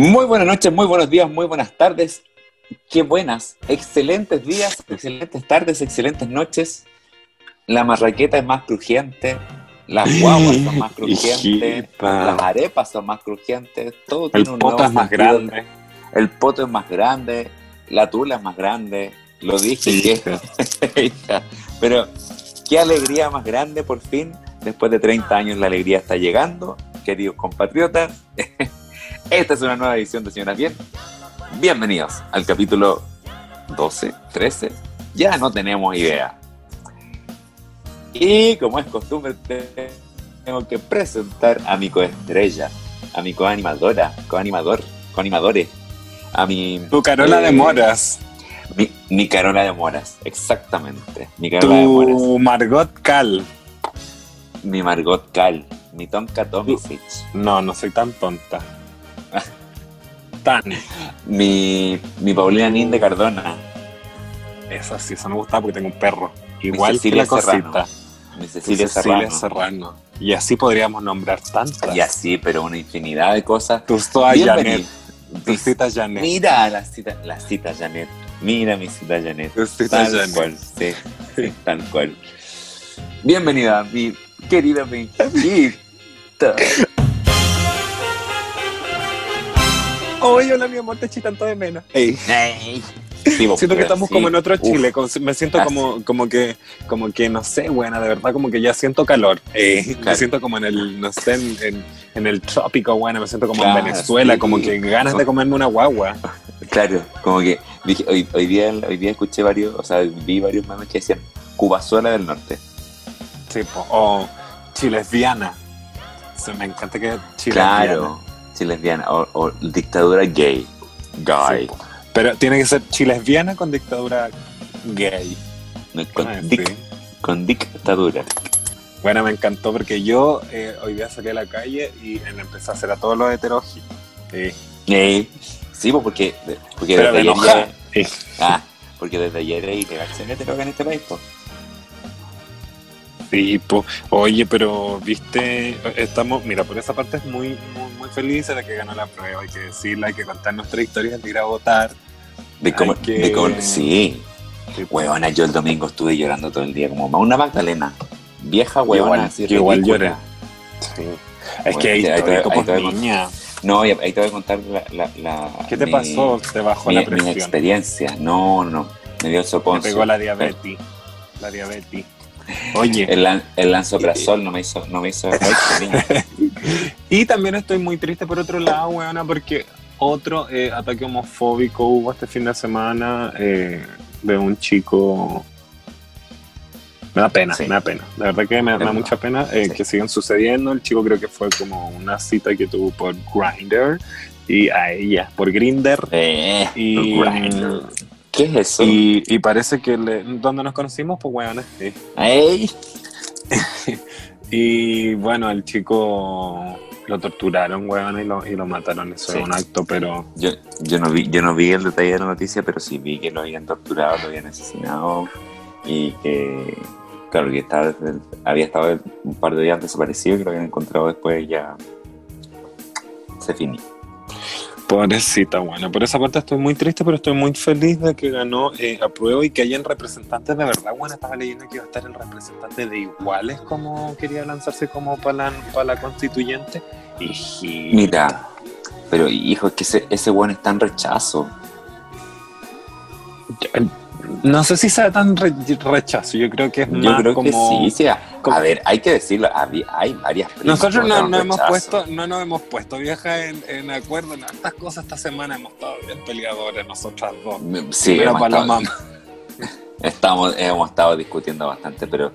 Muy buenas noches, muy buenos días, muy buenas tardes. Qué buenas, excelentes días, excelentes tardes, excelentes noches. La marraqueta es más crujiente, las guaguas son más crujientes, las arepas son más crujientes, todo El tiene un poto nuevo es más sentido. grande. El poto es más grande, la tula es más grande, lo dije. Que- Hija. Pero qué alegría más grande por fin, después de 30 años la alegría está llegando, queridos compatriotas. Esta es una nueva edición de Señoras Bien. Bienvenidos al capítulo 12, 13, ya no tenemos idea. Y como es costumbre, te- tengo que presentar a mi coestrella, a mi coanimadora, coanimador, coanimadores, a mi, Tu Carola Eh, de Moras. mi, mi Carola de Moras, exactamente. Mi Carola de Moras, Tu Margot Cal. mi Margot Cal, mi Tonka Tomisic, No, no soy tan tonta. Mi, mi Paulina Nin de Cardona, Esa sí, eso me gusta porque tengo un perro. Igual que Cecilia la cosita. Serrano. mi Tu Cecilia, Cecilia Serrano. Serrano. Y así podríamos nombrar tantas. Y así, pero una infinidad de cosas. Tu Soa Bienvenido. Janet. Tu cita Janet. Mira la cita, la cita Janet. Mira mi cita Janet. Tu cita Tal Janet. cual, sí, sí, tal cual. Bienvenida, mi querida Benjamita. Oye, hola, mi amor, te eché tanto de menos. Ey. Ey. Sí, vos, Siento que estamos sí. como en otro. Chile, me siento Ah, como, como que, como que, no sé, buena, de verdad, como que ya siento calor. Eh, Me siento como en el, no sé, en, en- en el trópico, buena, me siento como Claro, en Venezuela, sí. como que ganas de comerme una guagua. Claro, como que dije, hoy, hoy, día, hoy día escuché varios, o sea, vi varios memes que decían Cubazuela del Norte. Sí, o. Se me encanta que. Claro, lesbiana. O, o dictadura gay. Sí, po. Pero tiene que ser chilesbiana con dictadura gay. Con, Ah, dic- con dictadura. Bueno, me encantó porque yo eh, hoy día salí a la calle y empecé a hacer a todos los heteróginos. Sí. Eh, sí, pues porque, porque Pero desde de ayer Ah, porque desde ayer es ilegal ser hetero en este país, pues. Sí, po. oye, pero viste, estamos, mira, por esa parte es muy, muy, muy feliz de que ganó la prueba, hay que decirla, hay que contar nuestra historia de ir a votar. De cómo, Hay que- de cómo- sí, huevona, yo el domingo estuve llorando todo el día, como una Magdalena. Vieja huevona, igual- igual lloré. Sí. Es Bueno, que ahí, ahí te- estoy como ahí te- niña. No, ahí te voy a contar la... la, la- ¿Qué te mi- pasó? Te bajó Mi, la presión. experiencias. No, no, me dio el Me soponcio. pegó la diabetes. La diabetes. Oye, El, el lanzoprazol no me hizo, no me hizo efecto, y también estoy muy triste por otro lado, weona, porque otro eh, ataque homofóbico hubo este fin de semana eh, de un chico. Me da pena, Sí. me da pena. La verdad que me, me da mucha pena eh, Sí. que sigan sucediendo. El chico creo que fue como una cita que tuvo por Grindr y a ella por Grinder. Y, Grindr. ¿Qué es eso? y, y parece que le, donde nos conocimos, pues weona, sí. Ey. Y bueno, el chico lo torturaron, weón, y lo, y lo mataron. Eso Sí. es un acto, pero Yo, yo, no vi, yo no vi el detalle de la noticia, pero sí vi que lo habían torturado, lo habían asesinado y que, claro, que estaba había estado un par de días desaparecido y que lo habían encontrado después y ya se finí. Pobrecita, bueno. Por esa parte estoy muy triste, pero estoy muy feliz de que ganó eh, Apruebo y que hayan representantes de verdad. Bueno, estaba leyendo que iba a estar el representante de iguales como quería lanzarse como para la, para la constituyente. Y Mira, pero hijo, es que ese, ese weón está en rechazo. No sé si sea tan re- rechazo, yo creo que es Yo más creo que como... sí, sí. A, como- a ver, hay que decirlo, había- hay varias Nosotros que no, no hemos puesto, no nos hemos puesto vieja en, en acuerdo en estas cosas esta semana hemos estado bien peleadores nosotras dos. Sí, Pero para la mamá. Estamos, hemos estado discutiendo bastante, pero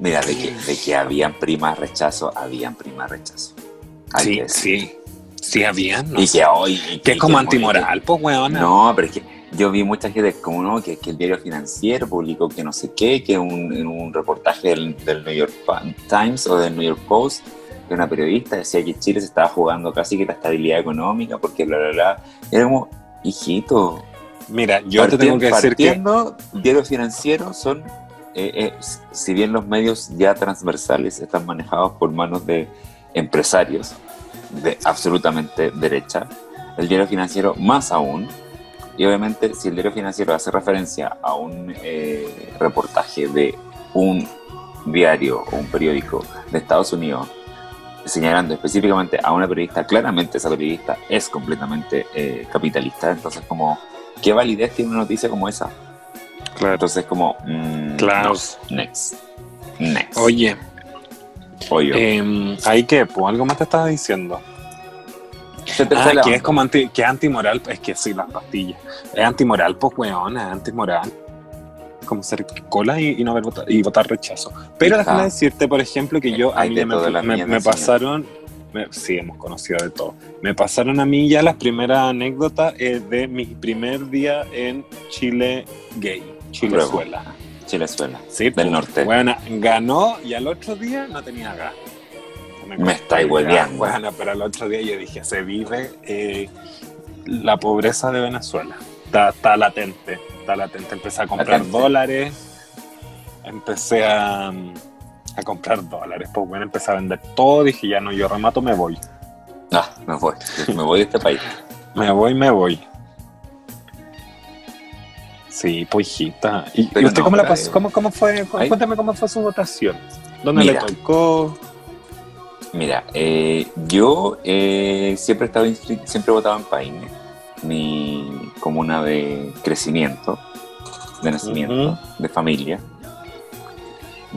mira, de que, de que habían primas rechazo, habían primas rechazo. Hay Sí, que sí. Sí, habían. no Y sé. que hoy. y que es como que- antimoral, pues, weona. No, pero es que yo vi mucha gente como no, que, que el diario financiero publicó que no sé qué, que un, en un reportaje del, del New York Times o del New York Post, que una periodista decía que Chile se estaba jugando casi que la estabilidad económica, porque bla, bla, bla. Era como, hijito, Mira, yo te tengo que decir que. diarios financieros son, eh, eh, si bien los medios ya transversales están manejados por manos de empresarios de absolutamente derecha, el diario financiero más aún. Y obviamente, si el diario financiero hace referencia a un eh, reportaje de un diario o un periódico de Estados Unidos, señalando específicamente a una periodista, claramente esa periodista es completamente eh, capitalista. Entonces, como, ¿qué validez tiene una noticia como esa? Claro. Entonces, como, mm, Claro. no, next. Next. Oye, Oye. em, ¿ahí qué? Pues algo más te estaba diciendo. Ah, que es como anti, que es antimoral, es que sí, las pastillas. Es antimoral, pues weón, es antimoral. Como ser cola y, y no haber votado, y votar rechazo. Pero déjame decirte, por ejemplo, que yo a Hay mí de ya me, me- me pasaron. me- sí, hemos conocido de todo. Me pasaron a mí ya las primeras anécdotas eh, de mi primer día en Chile gay, Chilezuela. Chilezuela. Sí, Del pues, norte. Bueno, ganó y al otro día no tenía Me estáis hueveando. Bueno, pero al otro día yo dije, se vive eh, la pobreza de Venezuela. Está, está latente, está latente. Empecé a comprar Latente. dólares, empecé a, a comprar dólares. Pues bueno, empecé a vender todo. Dije, ya no, yo remato, me voy. Ah, me voy. Me voy de este país. Me voy, me voy. Sí, pues hijita. ¿Y, Pero usted no, cómo la pasó? ¿Cómo, cómo fue? ahí- Cuéntame cómo fue su votación. ¿Dónde Mira. le tocó? Mira, eh, yo eh, siempre he estado inscri- siempre he votado en Paine, mi comuna de crecimiento, de nacimiento, de familia.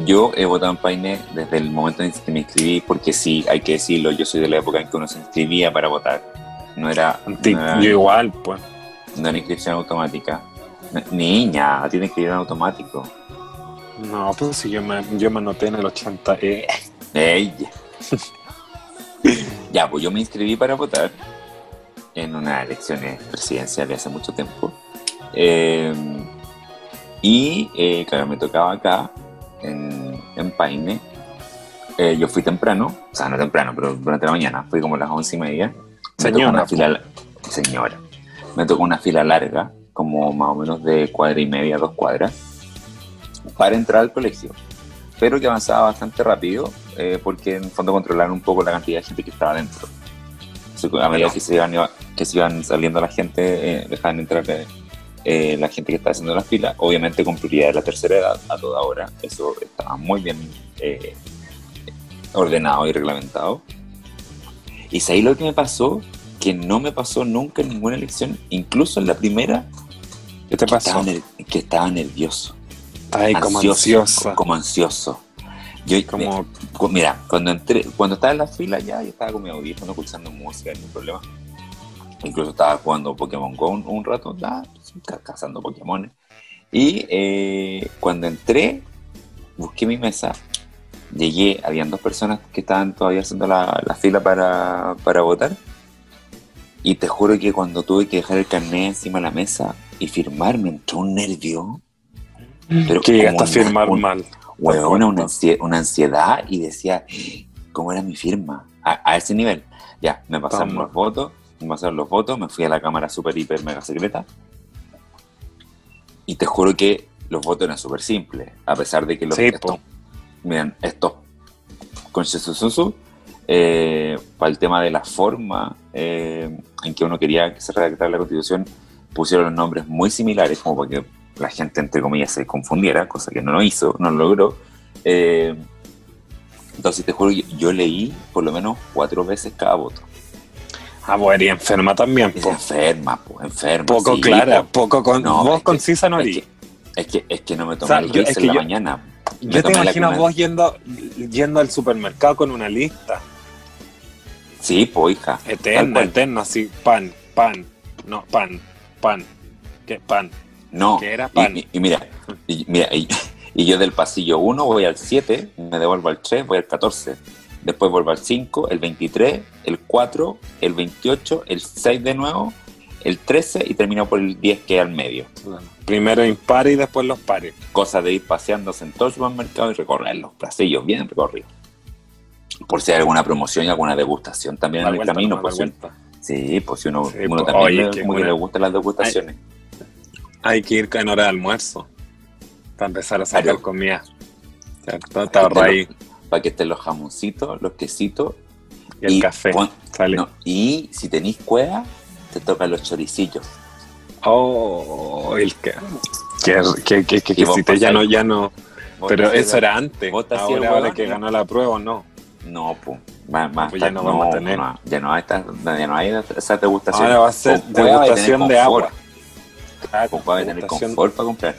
Yo he votado en Paine desde el momento en que me inscribí, porque sí, hay que decirlo, yo soy de la época en que uno se inscribía para votar. No era, Anti- no era, Yo igual, pues. no era inscripción automática. Niña, tiene que ir en automático. No, pues si yo me, yo me anoté en el 80. Eh. Ey. ya, pues yo me inscribí para votar en unas elecciones presidenciales hace mucho tiempo. Eh, y, eh, claro, me tocaba acá, en, en Paine. Eh, yo fui temprano, o sea, no temprano, pero durante la mañana, fui como a las once y media. Me tocó Señora, una fila, señora, me tocó una fila larga, como más o menos de cuadra y media, dos cuadras, para entrar al colegio pero que avanzaba bastante rápido eh, porque en el fondo controlaron un poco la cantidad de gente que estaba dentro. A medida que se iban, que se iban saliendo la gente, eh, dejaban entrar eh, eh, la gente que estaba haciendo la fila, obviamente con prioridad de la tercera edad a toda hora. Eso estaba muy bien eh, ordenado y reglamentado. Y ahí lo que me pasó, que no me pasó nunca en ninguna elección, incluso en la primera, ¿qué te que estaba, pasó? ner- que estaba nervioso Ay, como ansiosa. Como ansioso. Yo, Como, Mira, cuando entré, cuando estaba en la fila ya, yo estaba con mi audífono escuchando música, ningún problema. Incluso estaba jugando Pokémon Go un, un rato, ya, ca- cazando Pokémon. Y eh, cuando entré, busqué mi mesa, llegué, habían dos personas que estaban todavía haciendo la, la fila para, para votar. Y te juro que cuando tuve que dejar el carnet encima de la mesa y firmar, me entró un nervio. Pero que llegaste a firmar un- mal. Huevona, una, ansie- una ansiedad y decía, ¿cómo era mi firma? A, a ese nivel. Ya, me pasaron Toma. los votos, me pasaron los votos, me fui a la cámara super, hiper, mega secreta. Y te juro que los votos eran súper simples, a pesar de que los Sí, estos, miren, estos con eh, para el tema de la forma eh, en que uno quería que se redactara la constitución, pusieron los nombres muy similares, como para que la gente, entre comillas, se confundiera, cosa que no lo hizo, no lo logró. Eh, entonces, te juro, yo, yo leí por lo menos cuatro veces cada voto. Ah, bueno, y enferma también, po. enferma, po, enferma. Poco sí, clara, po. poco con. No, vos que- concisa no es que, es, que, es que no me tomé O sea, el yo- en que la yo- mañana. Me Yo te imagino vos yendo, yendo al supermercado con una lista Sí, pues, hija. eterna, eterna, así, pan, pan, no, pan, pan, ¿qué pan? No, que era y- pan. Y, y mira, y, mira y, y yo del pasillo 1 voy al 7, me devuelvo al 3, voy al 14. Después vuelvo al 5, el 23, el 4, el 28, el 6 de nuevo, el 13 y termino por el 10 que es al medio. Primero impares y después los pares. Cosa de ir paseándose en todo el supermercado y recorrer los pasillos bien recorridos. Por si hay alguna promoción y alguna degustación también en el vuelta, camino. Pues, vuelta. sí, pues si uno, Sí, uno pues, también oye, le, que buena. le gustan las degustaciones. Hay que ir en hora de almuerzo para empezar a sacar Claro. comida. ¿Cierto? Te ahí Para que estén los jamoncitos, los quesitos y el café. pon- Sale. no, y si tenéis cueva, te tocan los choricillos. Oh, el que. Que, que, que, que, si te ya no, ya no. Pero eso era antes. Ahora, ahora que ¿no? ganó la prueba o no. No, pues. Más, más Pues ya no vamos a tener. no, ya no hay, esta- ya no hay esa degustación. Ahora va a ser degustación de agua. Tener confort para comprar.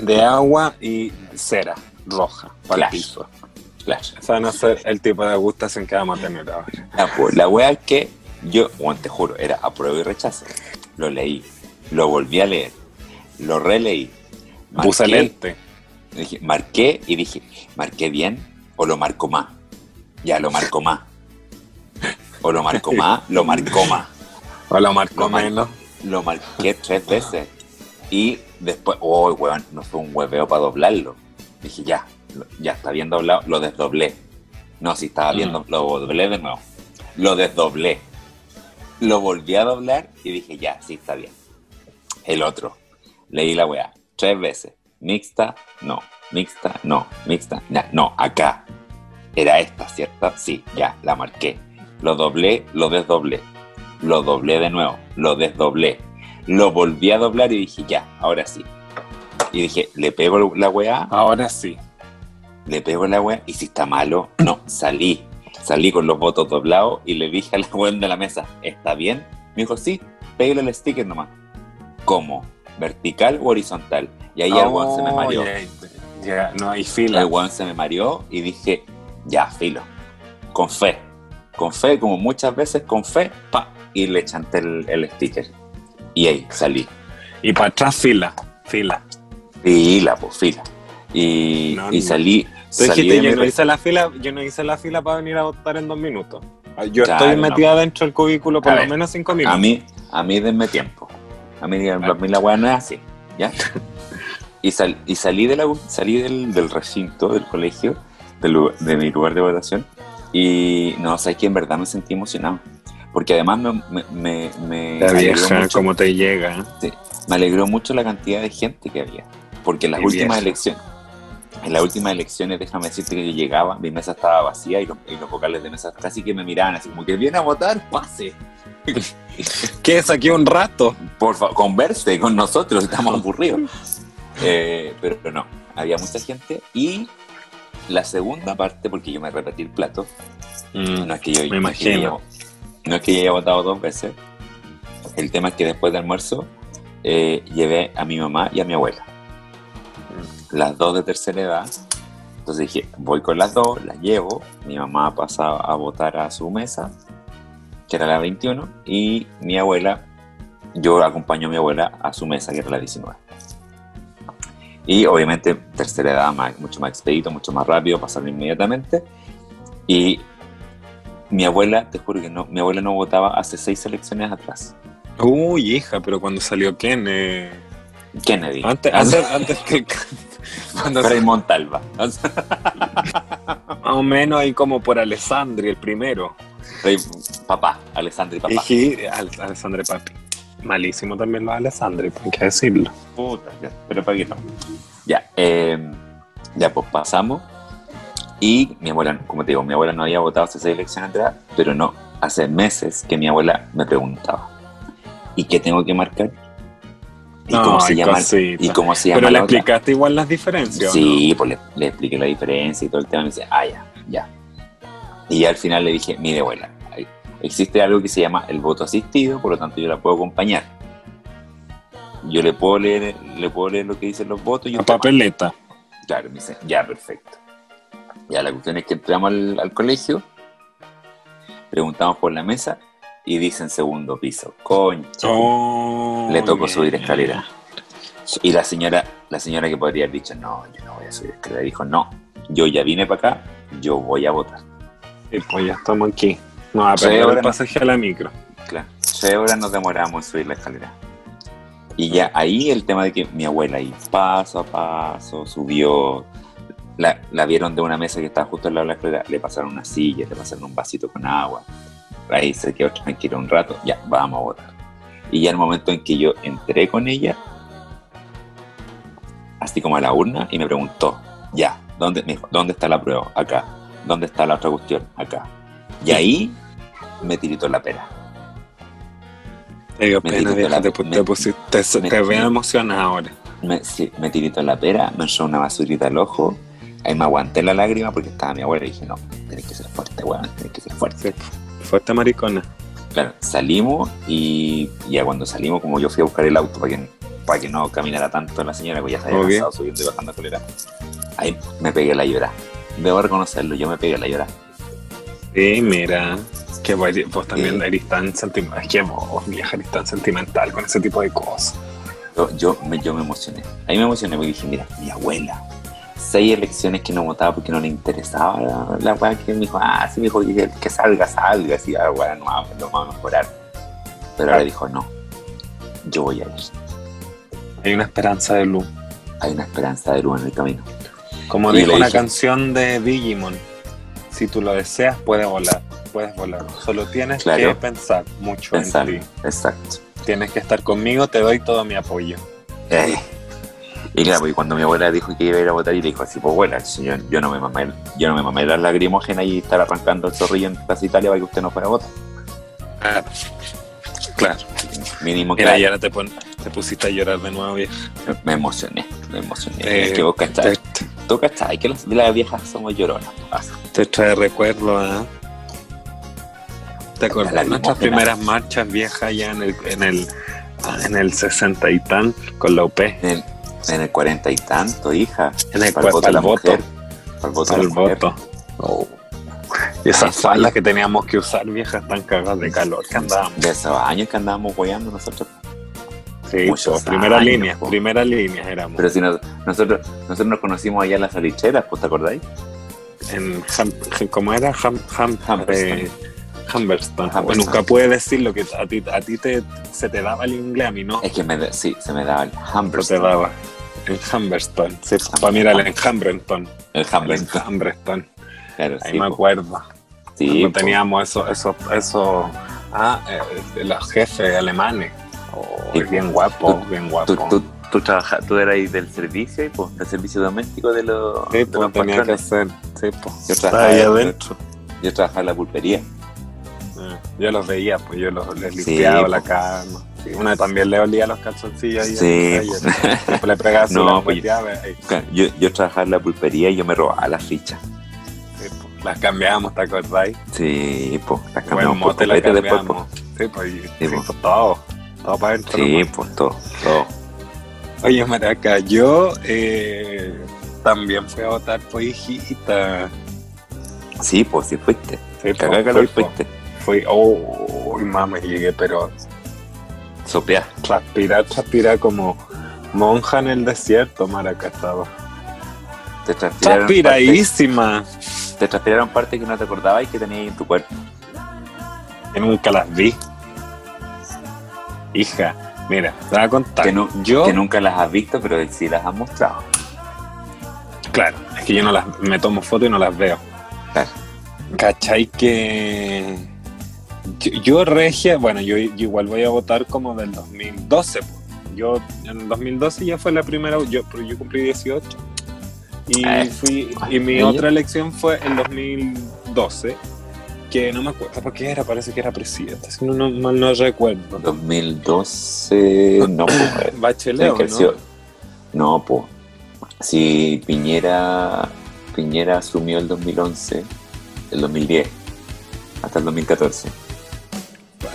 de agua y cera roja para el piso. Claro. Esa van a ser el tipo de degustación que vamos a tener ahora. Ya, pues, la wea es que yo, bueno, te juro, era apruebo y rechazo. Lo leí, lo volví a leer, lo releí. Puse lente. Dije, marqué y dije, ¿marqué bien o lo marco más? Ya, lo marco más. O lo marco más, lo marco más. O lo marcó Lo mar- menos. Lo marqué tres veces. Y después, oh, weón, no fue un hueveo para doblarlo. Dije, ya, ya está bien doblado, lo desdoblé. No, si estaba bien, Mm. lo doblé de nuevo. Lo desdoblé. Lo volví a doblar y dije, ya, sí está bien. El otro, leí la weá tres veces. Mixta, no. Mixta, no. Mixta, na- no. Acá. Era esta, ¿cierto? Sí, ya, la marqué. Lo doblé, lo desdoblé. Lo doblé de nuevo, lo desdoblé. Lo volví a doblar y dije, ya, ahora sí. Y dije, le pego la weá, Ahora sí. le pego la weá, y si está malo, no, salí. Salí con los votos doblados y le dije a la weón de la mesa, ¿está bien? Me dijo, sí, pégale el sticker nomás. ¿Cómo? ¿Vertical o horizontal? Y ahí el weón se me Oh, mareó. ya, ya, no hay fila. El weón se me mareó y dije, ya, filo. Con fe. Con fe, como muchas veces, con fe, pa, y le chanté el, el sticker. Y ahí salí. Y para atrás fila. Fila. Fila, pues, fila. Y, No, y salí. Tú dijiste, yo no hice la fila, yo no hice la fila para venir a votar en dos minutos. Yo Claro, estoy no. metida dentro del cubículo por A lo ver, menos cinco minutos. A mí, a mí denme tiempo. A mí, a mí la weá no es así, ¿ya? Y, sal- y salí, de la, salí del, del recinto, del colegio, del de mi lugar de votación, y no, sé que en verdad me sentí emocionado. Porque además me, me, me, me La vieja, mucho- cómo te llega. Sí, me alegró mucho la cantidad de gente que había. Porque en las Qué últimas vieja. elecciones, en las últimas elecciones, déjame decirte que yo llegaba, mi mesa estaba vacía y los, y los vocales de mesa casi que me miraban así como que viene a votar, pase. ¿Qué? Saqué un rato. Por favor, converse con nosotros, estamos aburridos. Eh, pero no, había mucha gente y la segunda parte, porque yo me repetí el plato, no es que yo, Me es yo imagino. No es que haya votado dos veces. El tema es que después del almuerzo eh, llevé a mi mamá y a mi abuela. Las dos de tercera edad. Entonces dije, voy con las dos, las llevo. Mi mamá pasa a votar a su mesa, que era la 21, y mi abuela, yo acompaño a mi abuela a su mesa, que era la 19. Y obviamente tercera edad, más- mucho más expedito, mucho más rápido, pasaron inmediatamente. Y mi abuela, te juro que no, mi abuela no votaba hace seis elecciones atrás. Uy, hija, pero cuando salió Ken, eh, Kennedy. antes, antes, antes que cuando Frei Montalva. más o menos ahí como por Alessandri, el primero. Frei- papá, Alessandri papá. Y Al- Alessandri Papi. Malísimo también los Alessandri, hay que decirlo. Puta, ya, pero para qué no. Ya, eh, ya pues pasamos. Y mi abuela, como te digo, mi abuela no había votado hace seis elecciones atrás, pero no, hace meses que mi abuela me preguntaba, ¿y qué tengo que marcar? ¿Y cómo se llama? cosita. ¿Y cómo se llama Pero le otra? explicaste igual las diferencias. ¿o Sí, pues le, le expliqué la diferencia y todo el tema. Y me dice, ah, ya, ya. Y al final le dije, mire, abuela, existe algo que se llama el voto asistido, por lo tanto yo la puedo acompañar. Yo le puedo leer, le puedo leer lo que dicen los votos y? La papeleta. Claro, me dice, ya, perfecto. Ya, la cuestión es que entramos al, al colegio, preguntamos por la mesa y dicen segundo piso. Concha. Oh, Le tocó subir escalera. Y la señora, la señora que podría haber dicho, no, yo no voy a subir escalera, dijo, no, yo ya vine para acá, yo voy a votar. Sí, pues ya estamos aquí. No, a Sí, perder ahora el pasaje a la micro. Claro, seis horas nos demoramos en subir la escalera. Y ya ahí el tema de que mi abuela ahí paso a paso subió, la, la vieron de una mesa que estaba justo al lado de la escalera, le pasaron una silla, le pasaron un vasito con agua, ahí se quedó tranquilo un rato, ya, vamos a votar. Y ya el momento en que yo entré con ella, así como a la urna, y me preguntó, ya, ¿dónde, me dijo, ¿dónde está la prueba? Acá. ¿Dónde está la otra cuestión? Acá. Y ahí me tiritó la pera. Te dio Me pena, tirito vieja, la- te, pu- me- te pusiste, te, me- ahora. Me, sí, me tirito la pera, me entró una basurita al ojo. Ahí me aguanté la lágrima porque estaba mi abuela y dije, no, tenés que ser fuerte, weón, tenés que ser fuerte. Fuerte maricona. Claro, salimos y ya cuando salimos, como yo fui a buscar el auto para que, para que no caminara tanto la señora, pues ya se había Ok. cansado subiendo y bajando colera. Ahí me pegué la llorada. Debo reconocerlo, yo me pegué la llorada. Sí, mira. Que vos, vos también Sí. eres tan sentimental. Que vos, vieja, eres tan sentimental con ese tipo de cosas. Yo, yo, me, yo me emocioné. Ahí me emocioné porque dije, mira, mi abuela. Seis elecciones que no votaba porque no le interesaba la, la weá que me dijo, ah, sí, me dijo, que, que salga, salga, así, ah, weá, no, vamos, lo vamos a mejorar. Pero ahora dijo, no, yo voy a ir. Hay una esperanza de luz. Hay una esperanza de luz en el camino. Como Y dijo una dije- canción de Digimon. Si tú lo deseas, puedes volar. Puedes volar. Solo tienes Claro. que pensar mucho Pensar, en ti. exacto. Tienes que estar conmigo, te doy todo mi apoyo. Eh. Y claro, pues cuando mi abuela dijo que iba a ir a votar y le dijo así, pues si yo, yo no me mamé, yo no me mamé las lagrimógenas y estar arrancando el zorrillo en Plaza Italia para que usted no fuera a votar. Claro. Claro. Mínimo que Mira, y ahora te, pon- te pusiste a llorar de nuevo, vieja. me emocioné, me emocioné. Eh, es que vos cachai, tú cachai que las, las viejas somos lloronas. Ah, te trae recuerdo a. ¿Te acuerdas de nuestras primeras marchas viejas ya en el, en el, en el 60 y tan con la UP? En en el cuarenta y tanto, hija. En el Para el voto de para la el voto. mujer. Para el voto Para el voto. Oh, Y esas faldas que teníamos que usar, viejas, tan cagadas de calor que andábamos. de esos años que andábamos guayando nosotros. Sí, Muchos primera años, línea, po. primera línea éramos. Pero si nos- nosotros, nosotros nos conocimos allá en las salicheras, pues, ¿te acordáis? en Ham- ¿cómo era? Ham, Ham- Humberston. eh, Humberston. Humberston. Bueno, nunca pude decir lo que a ti, a ti te, se te daba el inglés, a mí no. Es que me, sí, se me daba el Se te Humberston. daba. En Humberston. Sí, para mí era en. El En Humberston. Hambreston. Claro, Ahí sí, me po. acuerdo. Sí, Cuando po. teníamos eso, eso, eso. Ah, eh, los jefes alemanes. Oh, Sí, bien guapo, tú- bien guapo. Tú, tú, tú, trabaja- tú eras ahí del servicio, y, pues, del servicio doméstico de los, Sí, de pues los tenía que hacer. Sí, pues. Yo Estaba trabajaba, ahí yo- adentro. yo trabajaba en la pulpería. Yo los veía, pues yo los, les Sí, limpiaba la pues. cama. Sí, una también le olía los calzoncillos. Sí, reyes. Siempre le pegaba No, pues, ahí. Yo, yo trabajaba en la pulpería y yo me robaba las fichas. Sí, pues, Las cambiábamos, ¿te acordáis? Sí, pues, las cambiamos por mote la copete después, pues. cambiamos. Sí, pues, Sí, sí, pues. pues, todo. Todo para adentro. Sí, nomás. pues, todo, todo. Oye, Maraca, yo eh, también fui a votar por hijita. Sí, pues, sí fuiste. Sí, Cagá pues, calor fui, fuiste. Fui, oh, mamá, llegué, pero Sopear. transpirar, transpirar como monja en el desierto, Maraca estaba. Te transpiraron partes, Transpiradísima. te transpiraron partes que no te acordabas y que tenías en tu cuerpo. que nunca las vi. Hija, mira, te voy a contar. Que, no- yo, que nunca las has visto, pero sí las has mostrado. claro, es que yo no las, me tomo fotos y no las veo. Claro. ¿Cachai que yo, regia, bueno, yo, yo igual voy a votar como del 2012. po. Yo en el 2012 ya fue la primera, yo, pero yo cumplí 18. Y Eh, fui y mi otra elección fue en 2012, que no me acuerdo por qué era, parece que era presidente, si no, no mal no recuerdo. 2012, no, pues. Bachelet, ¿no? No, pues. Si Piñera, Piñera asumió el 2011, el 2010, hasta el 2014.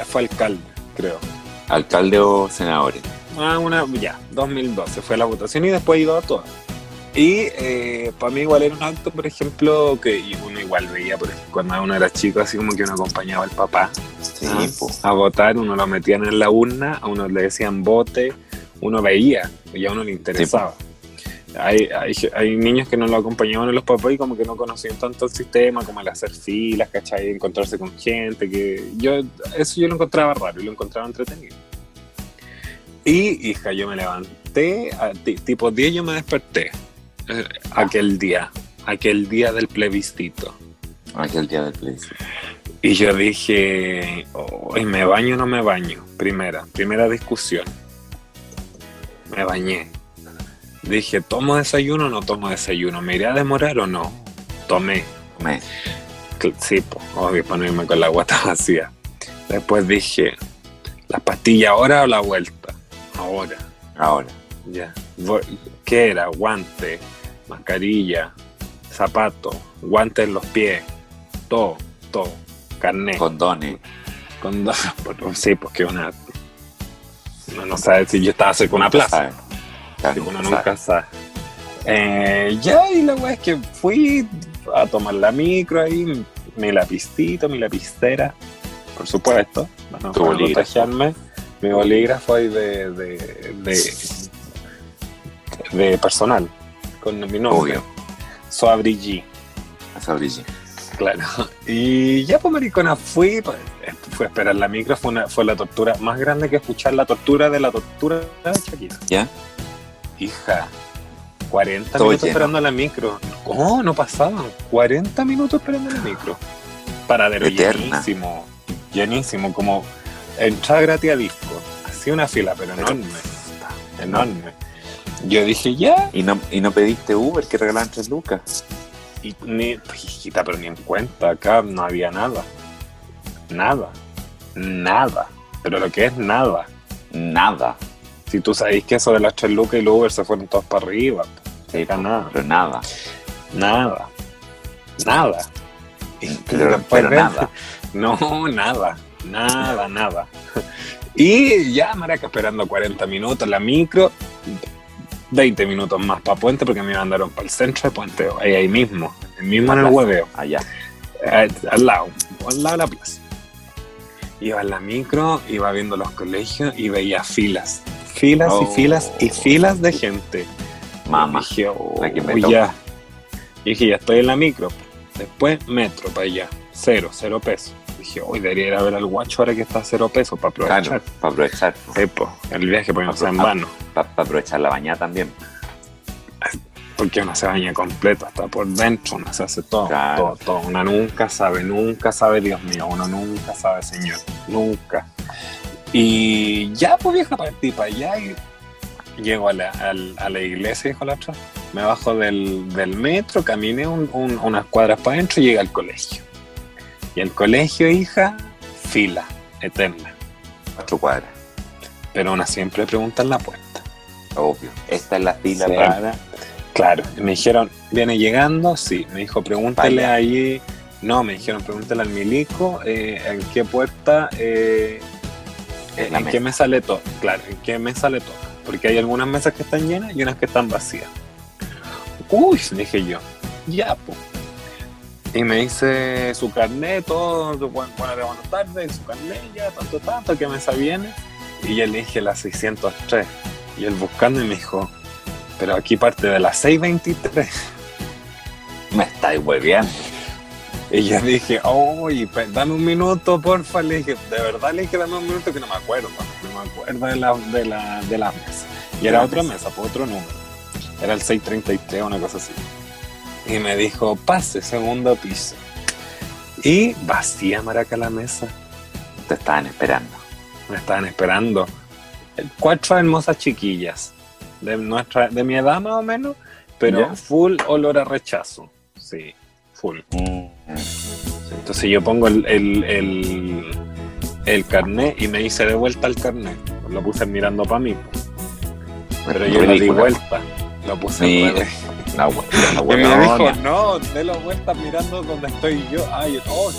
Fue alcalde, creo. Alcalde o senadores. Ah, una, ya, 2012 fue la votación y después iba a todas. Y eh, para mí igual era un acto, por ejemplo, que uno igual veía, por ejemplo, cuando uno era chico, así como que uno acompañaba al papá Sí, Ah. a votar, uno lo metían en la urna, a uno le decían vote, uno veía, y a uno le interesaba. Hay, hay, hay niños que no lo acompañaban a los papás y como que no conocían tanto el sistema, como el hacer filas, ¿cachai? Encontrarse con gente, que yo, eso yo lo encontraba raro y lo encontraba entretenido. Y, hija, yo me levanté, a ti- tipo 10 yo me desperté, eh, aquel día, aquel día del plebiscito. Aquel día del plebiscito. Y yo dije, "Hoy ¿me baño o no me baño? Primera, primera discusión. Me bañé. Dije, ¿tomo desayuno o no tomo desayuno? ¿Me iré a demorar o no? Tomé. Cl- Sí, pues, obvio, para no irme con la guata vacía. Después dije, ¿Las pastillas ahora o la vuelta? Ahora. Ahora. Ya. ¿Qué era? Guante, mascarilla, zapato, guantes en los pies, todo, todo. Carnet. Condones. Con dos- pero sí, porque una. Uno no sabe si yo estaba cerca de una plaza. Uno nunca nunca sabe. Eh, ya, y la weá es que fui a tomar la micro ahí, mi lapicito, mi lapicera, por supuesto, bueno, Tu bolígrafo. mi bolígrafo ahí de, de, de, de personal, con mi. Soabrigi. Esa brilla. Claro. Y ya, pues, maricona, fui, pues, fui a esperar la micro, fue, una, fue la tortura más grande que escuchar la tortura de la tortura de Shakira. ¿Ya? Hija, 40 Todo minutos lleno. esperando la micro. ¿Cómo? No pasaban. 40 minutos esperando la micro. Paradero Eterna. llenísimo. Llenísimo, como entrada gratis a disco. Así una fila, pero enorme. Enorme. Yo dije, ya. ¿Y no, ¿Y no pediste Uber que regalaban tres lucas? Y ni, pues, hijita, pero ni en cuenta. Acá no había nada. Nada. Nada. Pero lo que es nada. Nada. Si tú sabéis que eso de las tres lucas y el Uber se fueron todos para arriba. Sí, nada. pero nada. Nada. Nada. Y Pero, nada. No, nada. Nada, nada. Y ya, maraca, esperando 40 minutos la micro. 20 minutos más para Puente porque me mandaron para el centro de Puente, ahí, ahí mismo, ahí mismo en el hueveo, Allá. al, al lado, al lado de la plaza. Iba en la micro, iba viendo los colegios y veía filas, filas Oh. y filas y filas de gente. Mamá. Dije, oh, la que me uy, toca. ya. Y dije, ya estoy en la micro. Después, metro para allá. Cero, cero pesos. Dije, hoy debería ir a ver al guacho ahora que está a cero pesos para aprovechar. Claro, para aprovechar. Sí, el viaje porque no sea en vano. Para aprovechar la bañada también. Porque uno se baña completo, hasta por dentro, uno se hace todo, Claro. todo, todo. Uno nunca sabe, nunca sabe, Dios mío, uno nunca sabe, Señor, nunca. Y ya, pues vieja, partí para allá y llego a la, a la iglesia, dijo la otra. Me bajo del, del metro, caminé un- un- unas cuadras para adentro y llegué al colegio. Y el colegio, hija, fila, eterna. Cuatro cuadras. Pero una siempre pregunta en la puerta. Obvio. Esta es la fila Sí. para. Claro, y me dijeron, ¿viene llegando? Sí, me dijo, pregúntele Vaya. ahí. No, me dijeron, pregúntale al milico eh, en qué puerta, eh, En qué mesa le toca. Claro, en qué mesa le toca. Porque hay algunas mesas que están llenas y unas que están vacías. Uy, dije yo, ya, pues. Y me dice su carnet, todo, buenas buenas tardes, su carnet, ya, tanto, tanto, ¿qué mesa viene? Y yo le dije la 603. Y él buscando y me dijo, pero aquí parte de la 623. Me estáis hueveando. Y yo dije, oye, pe- dame un minuto, porfa. Le dije, de verdad le dije, dame un minuto que no me acuerdo. No me acuerdo de la, de la, de la mesa. Y era otra mesa. por otro número. Era el 633, una cosa así. Y me dijo, pase, segundo piso. Y vacía, maraca, la mesa. Te estaban esperando. Me estaban esperando. Cuatro hermosas chiquillas. De, nuestra, de mi edad más o menos, pero Ya. full olor a rechazo. Sí, full. Mm. Entonces yo pongo el, el, el, el carnet y me hice de vuelta el carnet. Lo puse mirando para mí. Pero yo lo di vuelta. Lo puse Sí, revés. La hue- la Y me dijo, no, délo vuelta mirando donde estoy yo. Ay, oh,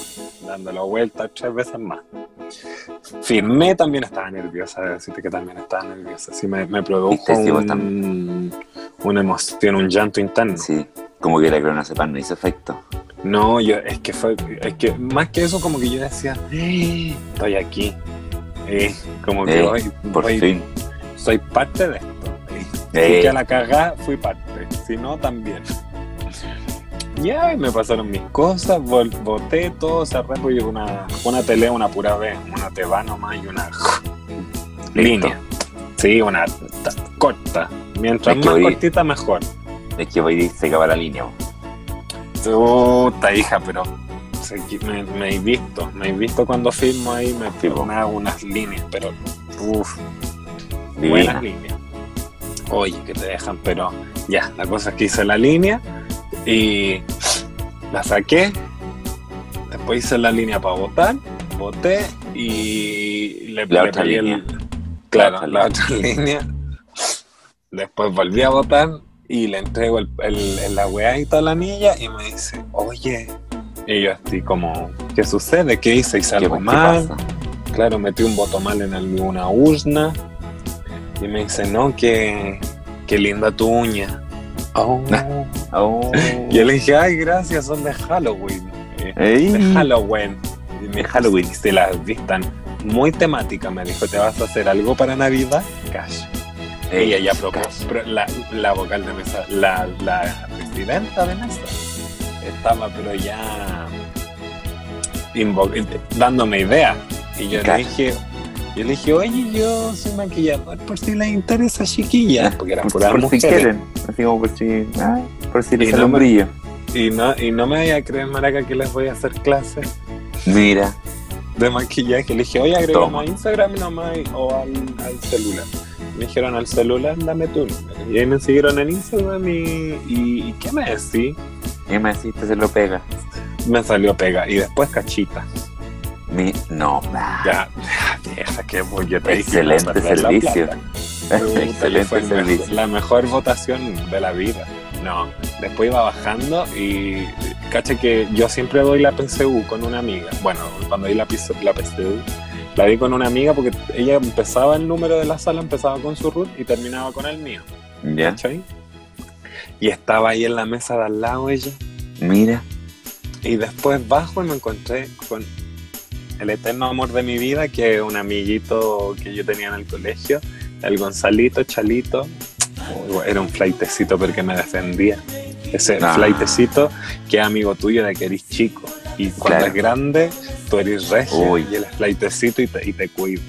dándolo vuelta tres veces más. Firmé, también estaba nerviosa, de decirte que también estaba nerviosa. Sí, me, me produjo un, una emoción, un llanto interno. Sí, como que la clonazepam no hizo efecto. No, yo, es que fue, es que más que eso, como que yo decía, "Eh, estoy aquí. Eh, como que Eh, hoy Por fin. soy parte de esto. Eh, Eh. Que a la cagá fui parte, si no, también. Ya, y me pasaron mis cosas, boté todo, cerré, pues una, una tele, una pura vez, una teba nomás y una línea. Sí, una ta- corta. Mientras Es que más hoy- cortita, mejor. Es que hoy se acaba la línea. Puta hija, pero me, me he visto, me he visto cuando filmo ahí, me, Sí, me hago unas líneas, pero uff, buenas líneas. Oye, que te dejan, pero ya, la cosa es que hice la línea y la saqué, después hice la línea para votar, voté y le, La le otra línea. claro, otra la otra línea. Después volví a votar y le entrego el, el, el- la weá y toda la anilla y me dice, oye. Y yo así como, ¿qué sucede? ¿Qué hice? ¿Hice ¿Qué, algo mal? Claro, metí un voto mal en alguna urna. Y me dice, no, que, qué linda tu uña. Oh. Oh. Y yo le dije, ay, gracias, son de Halloween. Eh, Ey. de Halloween. Y me Halloween. Se las vistan muy temáticas. Me dijo, ¿te vas a hacer algo para Navidad? Cash. Ella ya propuso. La, la vocal de mesa, la, la presidenta de mesa, estaba pero ya invo- dándome ideas. Y yo le dije, yo le dije, oye, yo soy maquillador por si les interesa, chiquillas, porque eran Por, puras por si mujeres. quieren, así como por si, ah, por si les Y no brillo. Y no, y no me vaya a creer, Maraca, que les voy a hacer clases Mira, de maquillaje. Le dije, oye, agregamos a Instagram nomás o al, al celular. Me dijeron al celular, dame tu número. Y ahí me siguieron en Instagram y, y, ¿qué me decís? ¿qué me deciste? Se lo pega. Me salió pega. Y después cachita. Mi, no, Ya, qué bollete. Excelente servicio. Excelente excelente fue el servicio. mejor- la mejor votación de la vida. No, después iba bajando y caché que yo siempre doy la PCU con una amiga. Bueno, cuando di la, la PCU, la di con una amiga porque ella empezaba el número de la sala, empezaba con su root y terminaba con el mío. Ya, ¿Cachai? Y estaba ahí en la mesa de al lado ella. mira. Y después bajo y me encontré con el eterno amor de mi vida, que es un amiguito que yo tenía en el colegio, el Gonzalito Chalito. Oh, Era un flaitecito porque me defendía. Ese Ah. flaitecito que es amigo tuyo de que eres chico. Y cuando Claro. es grande, tú eres regio Uy. y él es flaitecito y te, y te cuida.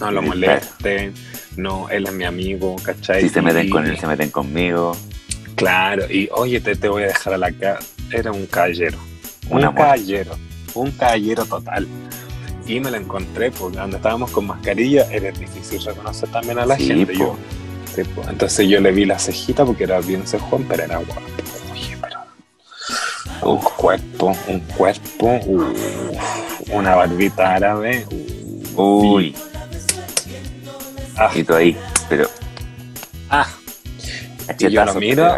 No lo molesten, no, él es mi amigo, ¿cachai? Si se meten con él, se meten conmigo. Claro, y oye, te, te voy a dejar a la cara. Era un caballero. Un, Un caballero. Un caballero total. Y me lo encontré porque cuando estábamos con mascarilla era difícil reconocer también a la Sí, gente. po. Yo, sí, po. Entonces yo le vi la cejita porque era bien cejón, pero era guapo. Oye, pero. Un cuerpo, un cuerpo, uf, una barbita árabe. Uy, Ah, y tú ahí. Pero, ah. Y yo lo miro.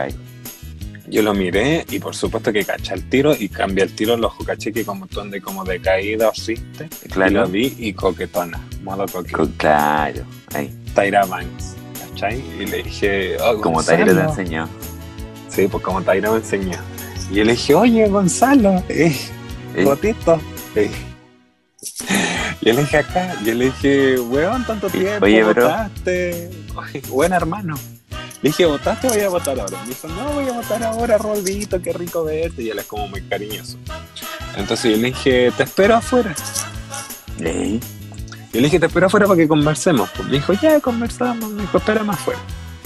Yo lo miré y por supuesto que caché el tiro y cambié el tiro el ojo, caché que como tú de como de caída o xiste, y lo Claro, vi y coquetona, modo coquetona. claro. Ahí. Tyra Banks, ¿cachai? Y le dije, oh, Como Gonzalo. Tairo te enseñó. Sí, pues como Tyra me enseñó. Y yo le dije, oye, Gonzalo, eh, Eh. Eh. Yo le dije acá, yo le dije, weón, tanto tiempo, Oye, votaste. Oye, buen hermano. Le dije, ¿votaste o voy a votar ahora? Me dijo, no, voy a votar ahora, Rolvito, qué rico verte. Y él es como muy cariñoso. Entonces yo le dije, te espero afuera. ey, Yo le dije, te espero afuera para que conversemos. Pues me dijo, ya conversamos. Me dijo, espérame afuera.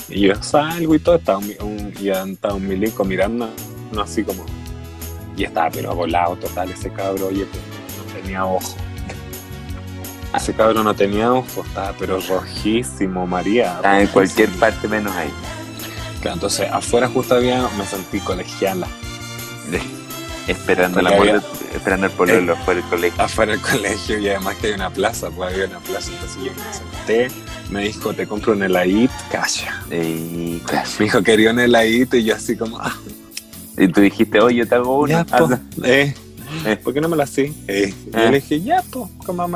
Y yo salgo y todo, estaba un, un- y estaba un milico mirando, no así como. Y estaba pero volado total ese cabro, oye, pero no tenía ojo. Ese cabro no tenía ojo, estaba pero rojísimo, María. está Ah, en cualquier parte menos ahí. Claro, entonces afuera justo había, me sentí colegiala. Esperando amor, había- esperando el pololo fuera del colegio. afuera del colegio y además que hay una plaza, pues había una plaza, entonces yo me senté, me dijo, te compro un heladito, calla. Me dijo, quería un heladito y yo así como, ah, Y tú dijiste, oye, yo te hago uno. ya, po, Ah, eh, Eh. ¿por qué no me lo así? Eh, y yo le dije, ya, pues,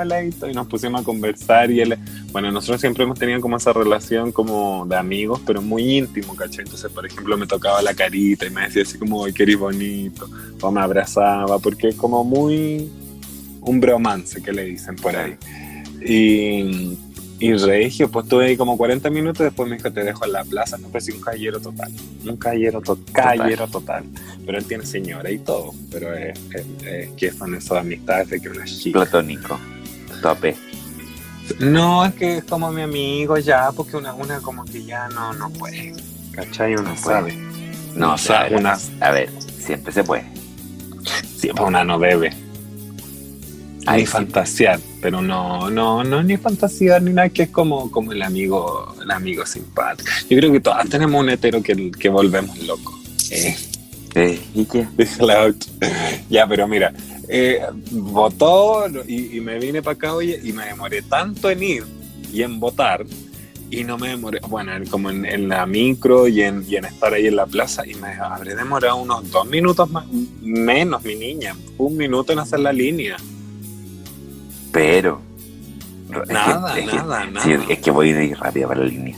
heladito y nos pusimos a conversar y él, bueno, nosotros siempre hemos tenido como esa relación como de amigos, pero muy íntimo, ¿cachai? Entonces, por ejemplo, me tocaba la carita y me decía así como, ay, que eres bonito, o me abrazaba, porque es como muy un bromance que le dicen por ahí. Y, y Regio, pues estuve ahí como 40 minutos, después me dijo, te dejo en la plaza, no pues sí, un caballero total, un caballero, to- caballero total. Pero él tiene señora y todo, pero es, es- es que son esas amistades de que una chica. Platónico. Tope. No, es que es como mi amigo ya, porque una, una como que ya no, no puede, ¿cachai? Uno No puede. sabe. No, O sea, una- a ver, siempre se puede. Siempre una no debe. Ahí fantasear, pero no, no, no ni fantasear ni nada, que es como, como el amigo, el amigo simpático. Yo creo que todas tenemos un hetero que, que volvemos loco. Eh, Eh, ¿Y qué? ya, pero mira, eh, votó y, y me vine para acá, oye, y me demoré tanto en ir y en votar y no me demoré, bueno, en- como en, en la micro y en, y en estar ahí en la plaza y me habré demorado unos dos minutos más, menos, mi niña, un minuto en hacer la línea. Pero. es que- Nada, es que- nada, sí, nada. es que voy a ir rápido para la línea.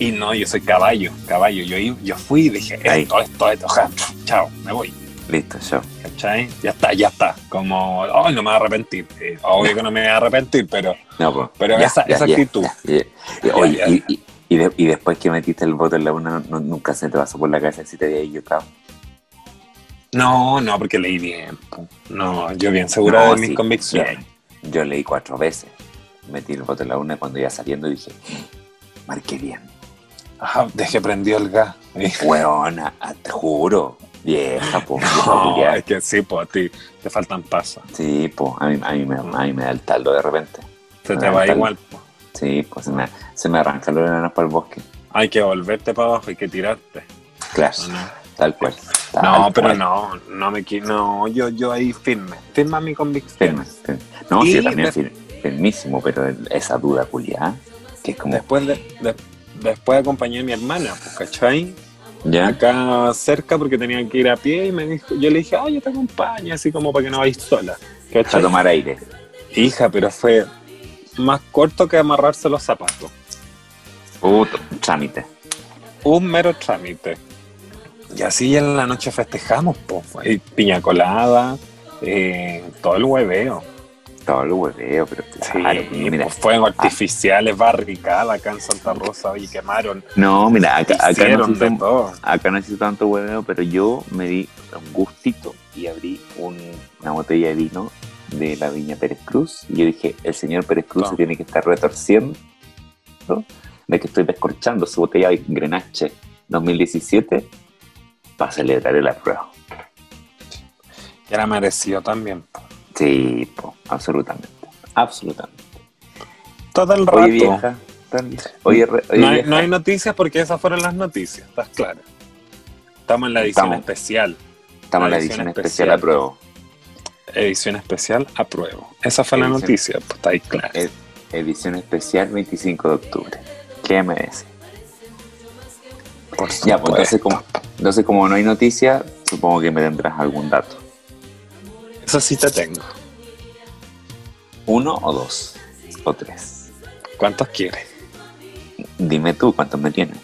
Y no, yo soy caballo, caballo. Yo, yo fui y dije, Ahí. esto, esto, esto, ja, chao, me voy. Listo, yo. ¿Cachai? Ya está, ya está. Como, oh, no me voy a arrepentir. Eh, obvio que no me voy a arrepentir, pero No, pues, Pero esa- esa actitud. ya. Oye, y, y- y de- y después que metiste el voto en la una, no- nunca se te pasó por la cabeza si te había equivocado. no, no, porque leí bien. No, yo bien segura No, de mis convicciones. Yo leí cuatro veces. Metí el voto en la una cuando iba saliendo dije, marqué bien. Ajá, dejé prendió el gas. Weona, ah, te juro. Vieja, po. No, es que sí, pues a ti te faltan pasos. Sí, pues, a mí, a, mí me, a mí me da el taldo de repente. Se te va igual. po. Sí, pues se me, se me arrancan los enanos para el bosque. Hay que volverte para abajo, hay que tirarte. Claro. Tal cual. Tal No, pero cual. no, no me no, yo, yo ahí firme, firma mi convicción. Firme, firme. No, sí, yo también fir- firmísimo, pero esa duda culiada, que es como, Después de, de- después acompañé a mi hermana, pues, ¿cachai? ya, Acá cerca porque tenía que ir a pie y me dijo, yo le dije, ah, yo te acompaño, así como para que no vayas sola. a ¿Cachai? tomar aire. Hija, pero fue más corto que amarrarse los zapatos. Puto, trámite. Un mero trámite. Y así en la noche festejamos, pues, fue piña colada, eh, todo el hueveo. Todo el hueveo, pero claro, sí, mira. fuegos artificiales, barricada acá en Santa Rosa, y quemaron, No, mira, acá, acá, no hizo, todo. acá no hizo tanto hueveo, pero yo me di un gustito y abrí un- una botella de vino de la viña Pérez Cruz. Y yo dije, el señor Pérez Cruz Ah. se tiene que estar retorciendo de que estoy descorchando su botella de Grenache 2017 para celebrar el apruebo. Y era merecido también. Sí, po, absolutamente. Absolutamente. Todo el rato. Oye, vieja. Oye, re- oye, no, hay, vieja. no hay noticias porque esas fueron las noticias, estás claro. Estamos en la edición Estamos. especial. Estamos en la la edición edición especial especial. apruebo. Edición especial, apruebo. Esa fue la Edición. noticia, pues está ahí claro. Ed- Edición especial 25 de octubre. ¿Qué me dice? Por Ya, pues entonces como, entonces como no hay noticia, supongo que me tendrás algún dato. Eso sí te tengo. ¿Uno o dos? ¿O tres? ¿Cuántos quieres? Dime tú cuántos me tienes.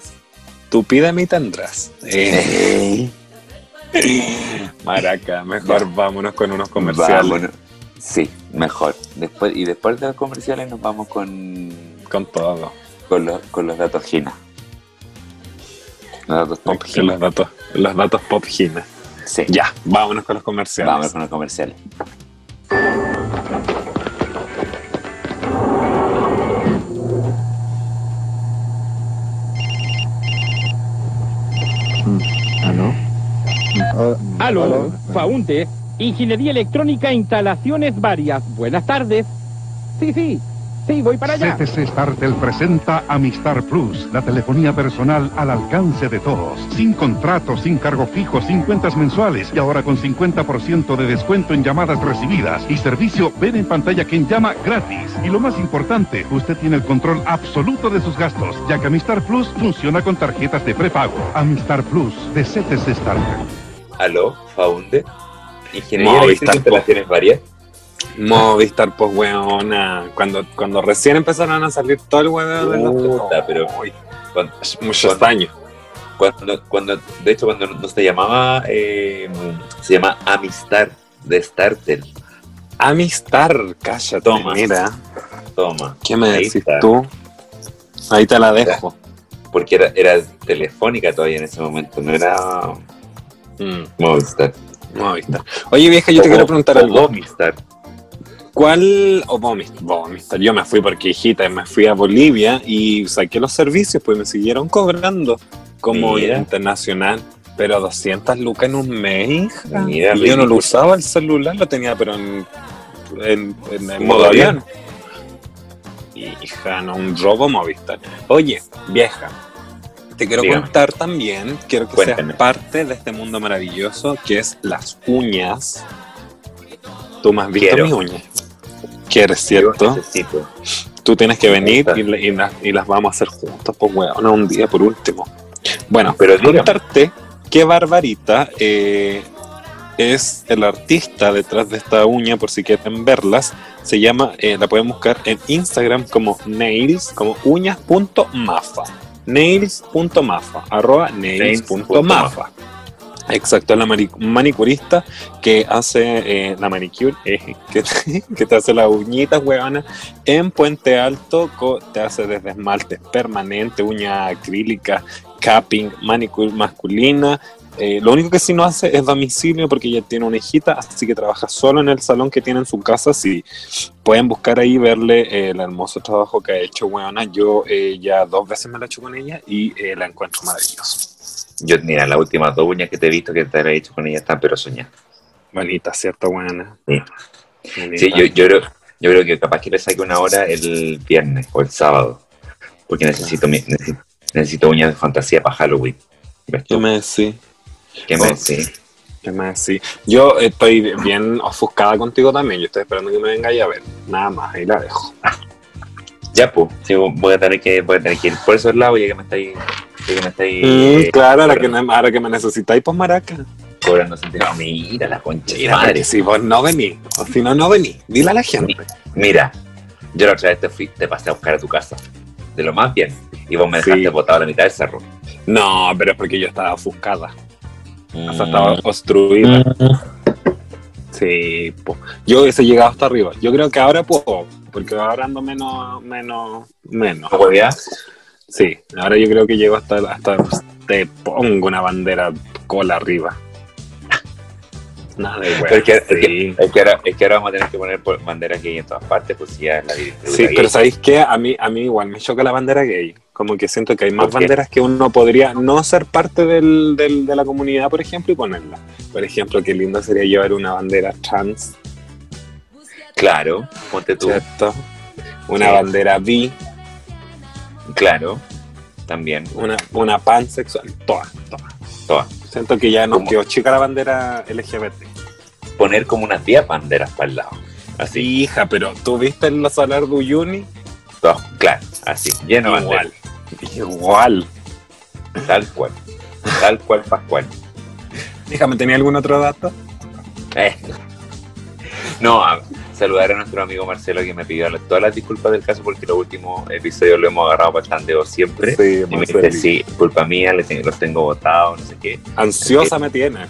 Tú pídeme y tendrás. Eh, maraca, mejor Ya. vámonos con unos comerciales. vámonos. Sí, mejor. Después, y después de los comerciales nos vamos con, Con todo. con, los, con los datos Gina. Los datos Con Top Gina. los datos, los datos pop Gina. Sí, Ya, vámonos con los comerciales. vamos con los comerciales. Aló, Faunte, Ingeniería Electrónica, instalaciones varias. Buenas tardes. Sí, sí, sí, voy para allá. CTC Startel presenta Amistar Plus, la telefonía personal al alcance de todos. Sin contrato, sin cargo fijo, sin cuentas mensuales y ahora con 50% de descuento en llamadas recibidas y servicio ven en pantalla quien llama gratis. Y lo más importante, usted tiene el control absoluto de sus gastos, ya que Amistar Plus funciona con tarjetas de prepago. Amistar Plus de CTC Startel. Aló, Faunde. Ingeniería eléctrica, instalaciones varias. Movistar, pues, weona. Cuando, cuando recién empezaron a salir todo el hueveo de los Puta, pero Uy, cuando, muchos Cuando- años. cuando, cuando- de hecho, cuando no se llamaba, eh, se llama Amistad de Startel. Amistar, cállate, Toma. mira. Toma, ¿Qué me Ahí decís está. tú? Ahí te la dejo. porque era, era telefónica todavía en ese momento, no era Mm, Movistar. Movistar. Oye, vieja, yo te quiero preguntar algo. Movistar. ¿Cuál, o Movistar, Movistar, yo me fui porque hijita, me fui a Bolivia y saqué los servicios, pues me siguieron cobrando como Mira. internacional, pero 200 lucas en un mes, hija. Mira, yo no lo usaba el celular, lo tenía pero en, en, en- en Modo avión. Hija, no, un robo Movistar. Oye, vieja, te quiero Dígame. contar también, quiero que seas parte de este mundo maravilloso que es las uñas Tú me has visto Quiero. mis uñas. ¿Quieres, cierto? Tú tienes que venir y, la- y las- y las vamos a hacer juntos, pues weón, un día por último. Bueno, Pero contarte que Barbarita eh, es el artista detrás de esta uña, por si quieren verlas. Se llama, eh, la pueden buscar en Instagram como nails, como uñas.mafa. Nails.mafa, arroba nails.mafa. Exacto, la mani- manicurista que hace eh, la manicure, eh, que, que te hace las uñitas, weona, en Puente Alto, te hace desde esmalte permanente, uña acrílica, capping, manicure masculina. Eh, lo único que sí no hace es domicilio porque ella tiene una hijita, así que trabaja solo en el salón que tiene en su casa. Si pueden buscar ahí, verle el hermoso trabajo que ha hecho, weona. Yo ya dos veces me la he hecho con ella y la encuentro maravillosa. Yo, mira, las últimas dos uñas que te he visto que te he hecho con ella están, pero soñadas. Bonita, ¿cierto, weona? Sí. Sí, yo, yo, creo, yo creo que capaz que le saque una hora el viernes o el sábado. Porque necesito, mi- necesito, necesito uñas de fantasía para Halloween. ¿Ves ¿Qué me decís? ¿Qué me decís? ¿Qué me decís? Yo estoy bien ofuscada contigo también. Yo estoy esperando que me vengáis a ver. Nada más, ahí la dejo. Ya, pues, sí, voy a tener que, voy a tener que ir por esos lados ya que me estáis, ya que me estáis Mm, eh, claro, ahora que, ahora que me necesitáis, pues maraca. cobrando centavos. Mira la concha de Mira, madre. si vos no venís, o si no, no venís. Dile a la gente. Mira, yo la otra vez te fui, te pasé a buscar a tu casa. De lo más bien. Y vos me Sí. dejaste botado a la mitad del cerro. No, pero es porque yo estaba ofuscada. O sea, Mm, estaba obstruida. Sí. Yo hubiese llegado hasta arriba. Yo creo que ahora puedo, porque ahora ando menos, menos, menos. Sí, ahora yo creo que llego hasta, hasta te pongo una bandera cola arriba. Nada de Pero es que, es, que, es, que ahora, es que ahora vamos a tener que poner banderas gay en todas partes, pues ya la Sí, pero ¿sabéis qué? A mí, a mí igual me choca la bandera gay. Como que siento que hay más banderas que uno podría no ser parte del, del- de la comunidad, por ejemplo, y ponerla. Por ejemplo, qué lindo sería llevar una bandera trans, Claro, ponte tú. ¿cierto? Una Sí. bandera bi, Claro, también. una, una pansexual, todas, todas. Todas. Siento que ya nos ¿Cómo? quedó chica la bandera LGBT. Poner como unas 10 banderas para el lado. Así, Hija, pero ¿tú viste el solar de Uyuni? Todas, claro, así, lleno de Igual. Igual. Tal cual. Tal cual, Pascual. Déjame, ¿tenía algún otro dato? Eh. No, a- saludar a nuestro amigo Marcelo que me pidió la- todas las disculpas del caso porque los últimos episodios lo hemos agarrado para el tandeo siempre. Sí, Y me dice, sí, culpa mía, los tengo votados, no sé qué. Ansiosa me tiene.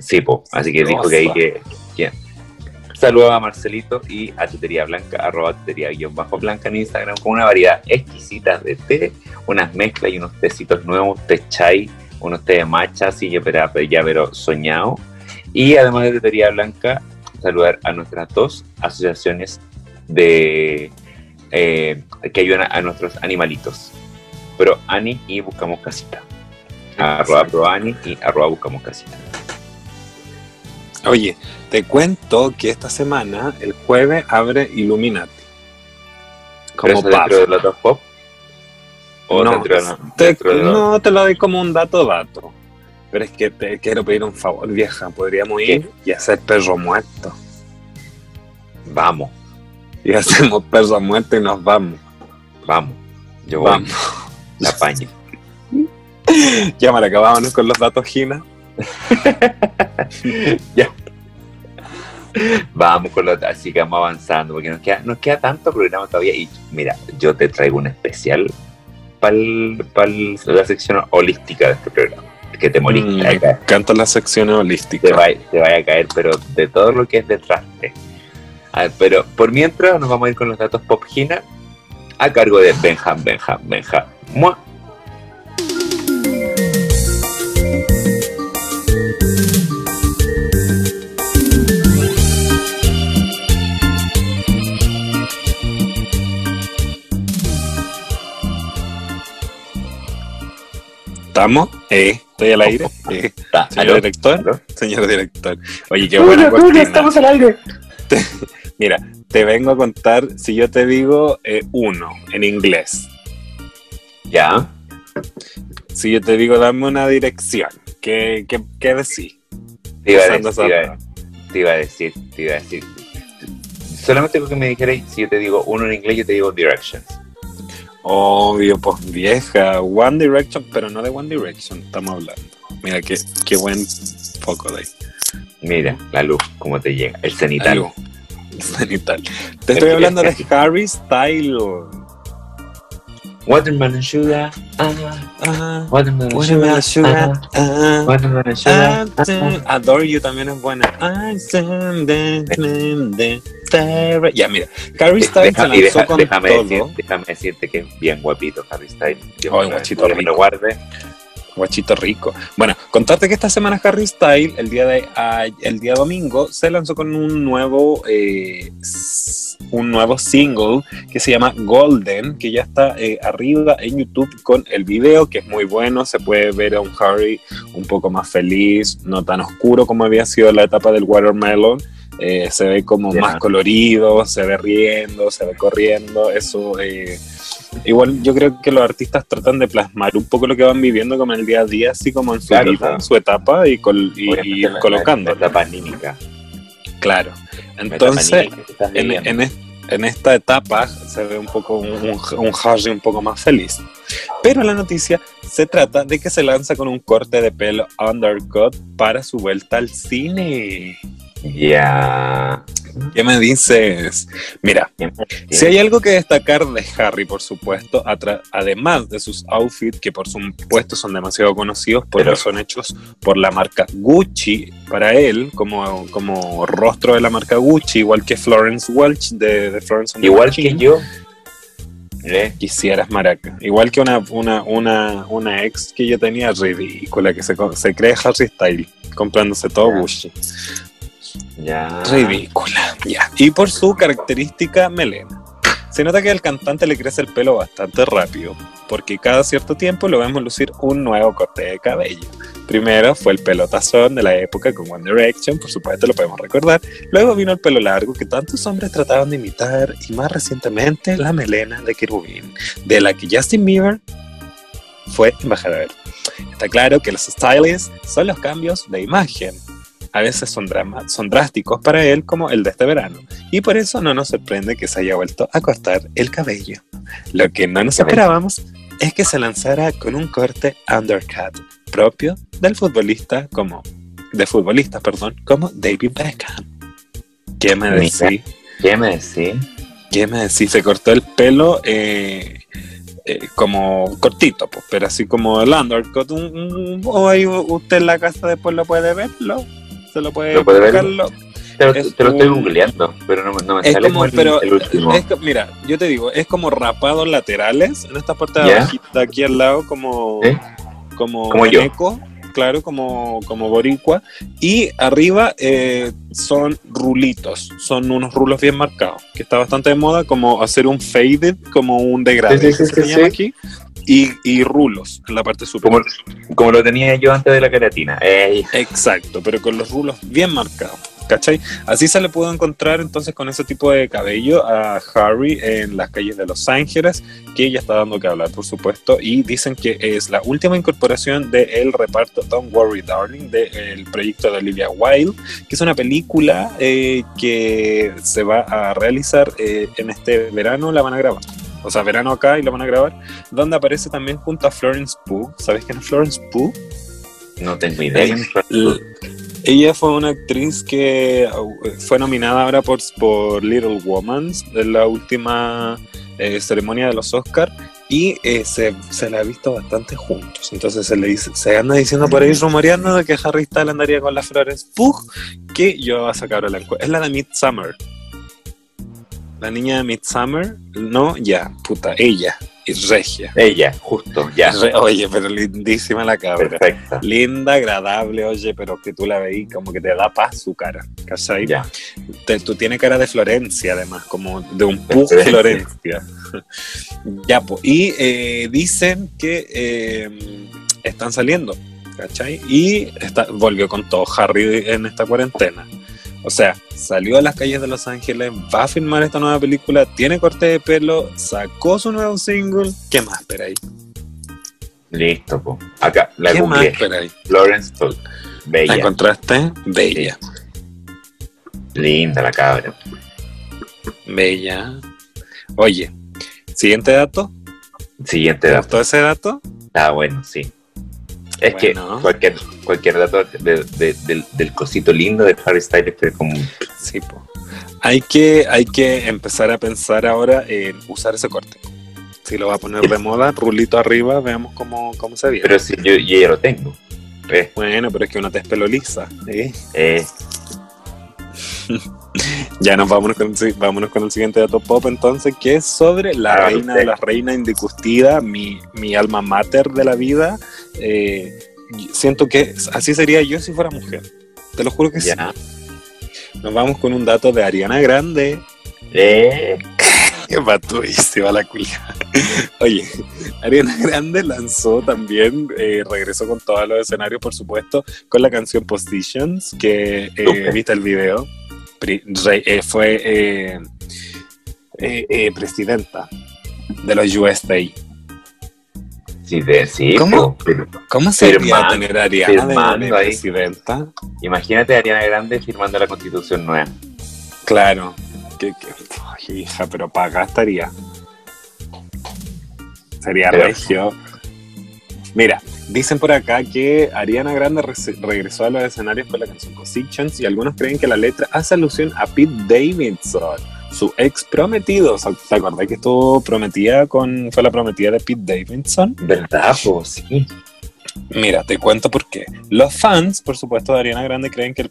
Sí, po. Así que dijo que ahí que. que Saludos a Marcelito y a Tutería Blanca, arroba tutería guion bajo blanca en Instagram, con una variedad exquisita de té, unas mezclas y unos tecitos nuevos, té chai, unos té de matcha, así ya pero, ya pero soñado. Y además de Tutería Blanca, saludar a nuestras dos asociaciones de eh, que ayudan a nuestros animalitos. Pro Ani y Buscamos Casita. Arroba Pro Ani y arroba Buscamos Casita. Oye, te cuento que esta semana, el jueves, abre Illuminati. ¿Pero Como dentro de dos pop? ¿O No, dentro de la- te, dentro de los- no te lo doy como un dato dato. Pero es que te quiero pedir un favor, vieja. Podríamos ir y hacer perro muerto. Vamos, Y hacemos perro muerto y nos vamos. vamos. Yo voy, Vamos. la paña. Ya, Maraca, vámonos con los datos, Gina. Vamos con así que vamos avanzando, porque nos queda, nos queda tanto programa todavía. Y mira, yo te traigo un especial para la sección holística de este programa. Que te morís, Mm, caer, Canto las secciones holísticas. te, vaya, te vaya a caer, pero de todo lo que es detrás de. A ver, pero por mientras nos vamos a ir con los datos pop Gina a cargo de Benjam, Benjam, Benjam. Mua. ¿Estamos? Eh, ¿Estoy al aire? Eh, Ta- señor aló, director. aló. Señor director. Oye, qué buena cortina. al aire. Mira, te vengo a contar si yo te digo eh, uno en inglés. Ya. Si yo te digo dame una dirección, ¿qué, qué, qué decís? Te iba a decir, te iba a- te iba a decir, te iba a decir. Solamente lo que me dijerais, si yo te digo uno en inglés, yo te digo Directions. Obvio, pues vieja. One Direction, pero no de One Direction, estamos hablando. Mira qué, qué buen foco de ahí. Mira, la luz, cómo te llega. El cenital. Algo. Cenital. Te estoy hablando de Harry Styles. Watermelon sugar. Ah, Ah, watermelon Watermelon sugar. Sugar. ah, ah. watermelon sugar. ah. Adore You también es buena. Ya, mira, Harry Styles se lanzó deja- con déjame, todo. decir- déjame decirte que es bien guapito Harry Styles. Dios Ay, me guachito me lo rico. guarde. Guachito rico. Bueno, contarte que esta semana Harry Style, el día de a- el día domingo, se lanzó con un nuevo eh, un nuevo single que se llama Golden, que ya está eh, arriba en YouTube con el video, que es muy bueno. Se puede ver a un Harry un poco más feliz, no tan oscuro como había sido la etapa del Watermelon. Eh, se ve como más colorido, se ve riendo, se ve corriendo. Eso eh, Igual yo creo que los artistas tratan de plasmar un poco lo que van viviendo como en el día a día, así como en su Claro, vida, claro. en su etapa y, col- y, la- colocando. La etapa anímica. Claro. Entonces, en esta etapa se ve un poco un, un, un Harry un poco más feliz. Pero la noticia se trata de que se lanza con un corte de pelo undercut para su vuelta al cine. Ya. ¿Qué me dices? Mira, Si hay algo que destacar de Harry, por supuesto, además de sus outfits, que por supuesto son demasiado conocidos porque Pero- son hechos por la marca Gucci, para él, como, como rostro de la marca Gucci, igual que Florence Welch de, de Florence Igual que yo. ¿eh? Quisieras maraca. Igual que una, una, una, una ex que yo tenía ridícula, que se, cree Harry Style, comprándose todo. Gucci. Ridícula. Y por su característica melena. Se nota que al cantante le crece el pelo bastante rápido, porque cada cierto tiempo lo vemos lucir un nuevo corte de cabello. Primero fue el pelo tazón de la época con One Direction, por supuesto lo podemos recordar. Luego vino el pelo largo que tantos hombres trataban de imitar y más recientemente la melena de querubín, de la que Justin Bieber fue embajador. Está claro que los stylists son los cambios de imagen, a veces son, drama- son drásticos para él, como el de este verano, y por eso no nos sorprende que se haya vuelto a cortar el cabello. Lo que no nos esperábamos es que se lanzara con un corte undercut propio del futbolista como de futbolistas, perdón, como David Beckham. ¿Qué me decís? ¿Qué me decís? ¿Qué me decís? Se cortó el pelo eh, eh, como cortito, pues, pero así como el undercut. Un, un- o ahí usted en la casa después lo puede verlo. Se lo puede, Lo buscarlo. Te lo, Es te lo estoy un- googleando, pero no, me- no me Es sale como, el, pero el último. es mira, yo te digo, es como rapados laterales en esta parte abajito, de aquí al lado, como, ¿Eh? como, Como yo. eco, claro, como, como boricua. Y arriba eh, son rulitos, son unos rulos bien marcados, que está bastante de moda, como hacer un faded, como un degradé, Sí, sí, que sí, se llama aquí. Y, y rulos en la parte superior. Como, como lo tenía yo antes de la queratina. Ey, Exacto, pero con los rulos bien marcados. ¿Cachai? Así se le pudo encontrar entonces con ese tipo de cabello a Harry en las calles de Los Ángeles, que ya está dando que hablar, por supuesto, y dicen que es la última incorporación del reparto Don't Worry Darling del proyecto de Olivia Wilde, que es una película eh, que se va a realizar eh, en este verano, la van a grabar. O sea, verano acá y la van a grabar, donde aparece también junto a Florence Pugh. ¿Sabes quién es Florence Pugh? no tengo idea. Ella fue una actriz que fue nominada ahora por, por Little Woman en la última eh, ceremonia de los Oscars y eh, se, se la ha visto bastante juntos. Entonces se le dice, se anda diciendo por ahí rumoreando de que Harry Styles andaría con las Florence Pugh, que yo a sacar la encuesta. Es la de Midsummer. La niña de Midsummer, no, ya, puta, ella, y regia. Ella, justo, ya. Oye, pero lindísima la cabra. Perfecta. Linda, agradable, oye, pero que tú la veís como que te da paz su cara, ¿cachai? Ya. Te- tú tienes cara de Florencia, además, como de un Pug Florencia. Florencia. ya, pues. Y eh, dicen que eh, están saliendo, ¿cachai? Y está, volvió con todo Harry en esta cuarentena. O sea, salió a las calles de Los Ángeles, va a filmar esta nueva película, tiene corte de pelo, sacó su nuevo single. ¿Qué más esperáis? Listo, po. Acá, la ¿Qué más esperáis? Florence Pugh. ¿La Bella. encontraste? Bella. Linda la cabra. Bella. Oye, siguiente dato. Siguiente ¿Te dato. gustó ese dato? Ah, bueno, sí. Es Bueno. que cualquier, cualquier dato de- de- del, del cosito lindo de Harry Styles es como Sí, po. Hay que, hay que empezar a pensar ahora en usar ese corte. Si lo va a poner de moda, rulito arriba, veamos cómo, cómo se ve. Pero si yo, yo ya lo tengo. Eh, Bueno, pero es que uno te es pelo lisa. ¿eh? eh, Ya nos vámonos con, el, vámonos con el siguiente dato pop entonces, que es sobre la reina de las reinas indiscutida, mi, mi alma mater de la vida. Eh, siento que así sería yo si fuera mujer. Te lo juro que sí. Nos vamos con un dato de Ariana Grande. Eh, Qué patuísima la culia. Oye, Ariana Grande lanzó también, eh, regresó con todos los escenarios, por supuesto, con la canción Positions, que eh, viste el video. Eh, fue eh, eh, eh, presidenta de los USA. sí, de, sí ¿Cómo? pero ¿Cómo sería tener a Ariana de- de, presidenta? imagínate a Ariana Grande firmando la constitución nueva. Claro. Que, que- hija, pero paga estaría. Sería Pero- regio. Mira, dicen por acá que Ariana Grande regresó a los escenarios con la canción Positions y algunos creen que la letra hace alusión a Pete Davidson, su ex prometido. ¿Te acordás que estuvo prometida con. fue la prometida de Pete Davidson? ¿Verdad? Sí. Mira, te cuento por qué. Los fans, por supuesto, de Ariana Grande creen que el,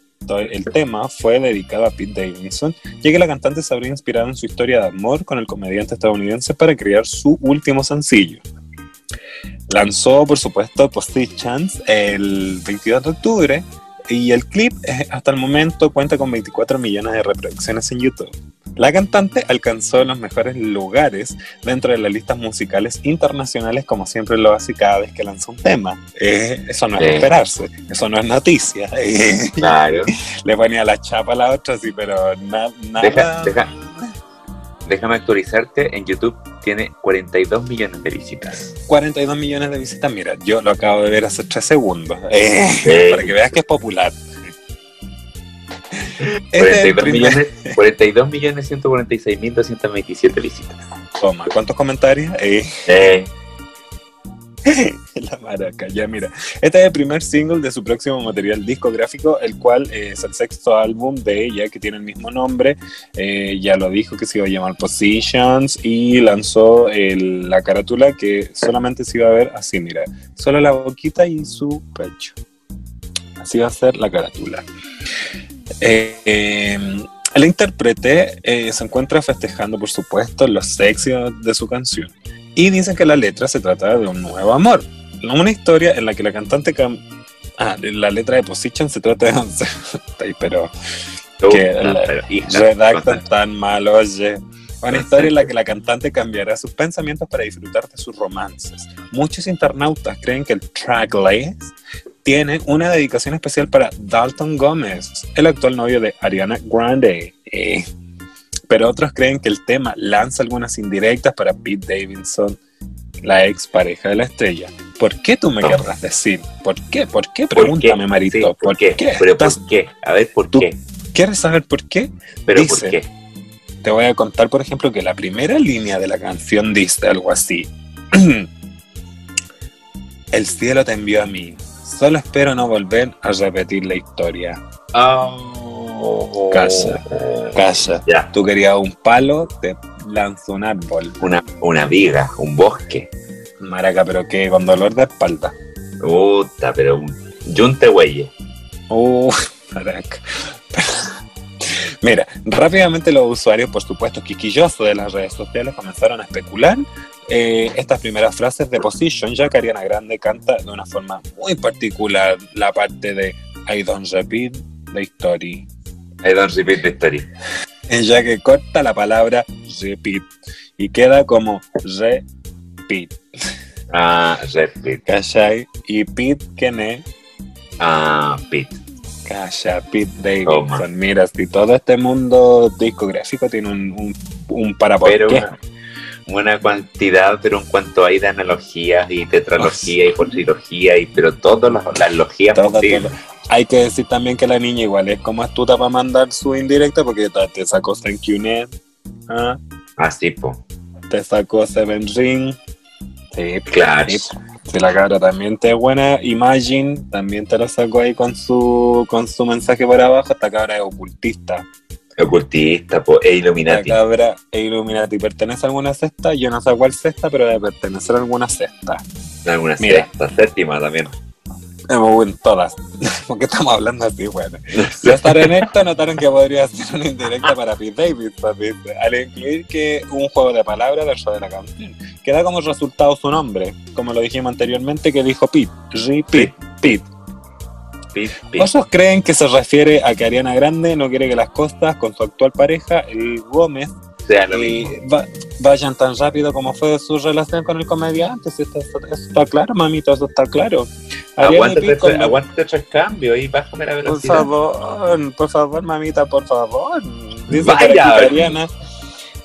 el tema fue dedicado a Pete Davidson, ya que la cantante se habría inspirado en su historia de amor con el comediante estadounidense para crear su último sencillo. Lanzó, por supuesto, Positions el 22 de octubre y el clip hasta el momento cuenta con 24 millones de reproducciones en YouTube. La cantante alcanzó los mejores lugares dentro de las listas musicales internacionales, como siempre lo hace cada vez que lanza un tema. Eh, eso no es Sí. esperarse, eso no es noticia. Eh, Claro. le ponía la chapa a la otra, sí, pero na- nada. Deja- deja. Déjame actualizarte. En YouTube tiene 42 millones de visitas. 42 millones de visitas, mira, yo lo acabo de ver hace 3 segundos, eh, Sí. para que veas que es popular. Este es el 42 primer- millones, 42 millones 146 mil 227 visitas. Toma, ¿cuántos comentarios? Eh, Eh, La maraca, ya mira. Este es el primer single de su próximo material discográfico, el cual eh, es el sexto álbum de ella, que tiene el mismo nombre. Eh, ya lo dijo que se iba a llamar Positions y lanzó el- la carátula que solamente se iba a ver así, mira. Solo la boquita y su pecho. Así va a ser la carátula. Eh, eh, el intérprete eh, se encuentra festejando, por supuesto, los éxitos de su canción. Y dicen que la letra se trata de un nuevo amor. Una historia en la que la cantante... cam- ah, la letra de Position se trata de... Pero Que no, la- redactan tan mal, oye. Una historia en la que la cantante cambiará sus pensamientos para disfrutar de sus romances. Muchos internautas creen que el tracklist tiene una dedicación especial para Dalton Gómez, el actual novio de Ariana Grande. Eh, Pero otros creen que el tema lanza algunas indirectas para Pete Davidson, la ex pareja de la estrella. ¿Por qué tú me No. querrás decir? ¿Por qué? ¿Por qué? ¿Por qué? Pregúntame, Marito. Sí, ¿por, qué? Pero ¿Estás- ¿por qué? A ver, ¿por tú- qué? ¿Quieres saber por qué? Pero dice- ¿por qué? Te voy a contar, por ejemplo, que la primera línea de la canción dice algo así. El cielo te envió a mí. Solo espero no volver a repetir la historia. Oh. Casa. Calla. Ya, Tú querías un palo, te lanzo un árbol. una, una viga, un bosque. Maraca, pero que con dolor de espalda. Puta, pero un yunte huelle. Uh, maraca. Mira, rápidamente los usuarios, por supuesto, quisquillosos de las redes sociales, comenzaron a especular eh, estas primeras frases de Position, ya que Ariana Grande canta de una forma muy particular la parte de I don't repeat the story, I don't repeat the story. ya que corta la palabra repeat y queda como repeat, Ah, repeat. ¿cachai? Y Pete, ¿quién es? Ah, Pete. Calla, Pete. Davidson. Mira, si todo este mundo discográfico tiene un, un, un para Pero qué. una, una cantidad, pero en cuanto hay de analogías y tetralogía y politología, y pero todas las, las logías posibles. hay que decir también que la niña igual es como astuta para mandar su indirecta porque te sacó Thank You Net, ¿ah? Así, po. te sacó Seven Ring. Sí, Claro. sí, la cabra también te es buena. Imagine también te lo sacó ahí con su, con su mensaje por abajo. Esta cabra es ocultista. Ocultista, po. E La Illuminati. cabra es Illuminati. ¿Pertenece a alguna cesta? Yo no sé a cuál cesta, pero debe pertenecer a alguna cesta. Alguna Mira. sexta, séptima también. Hemos en todas. porque estamos hablando así, bueno. Los tarenestos notaron que podría ser una indirecta para Pete Davidson, al incluir que un juego de palabras dentro de la canción, que da como resultado su nombre, como lo dijimos anteriormente, que dijo Pete, Repeat, Pete. ¿Vosotros creen que se refiere a que Ariana Grande no quiere que las costas con su actual pareja, el Gómez, sea lo y mismo. va- vayan tan rápido como fue su relación con el comediante? Si está claro, mamita, eso está claro. Aguántate, con- ese- aguántate tres cambios y bájame la por velocidad. favor, por favor, mamita, por favor. Dice Vaya. por que Ariana,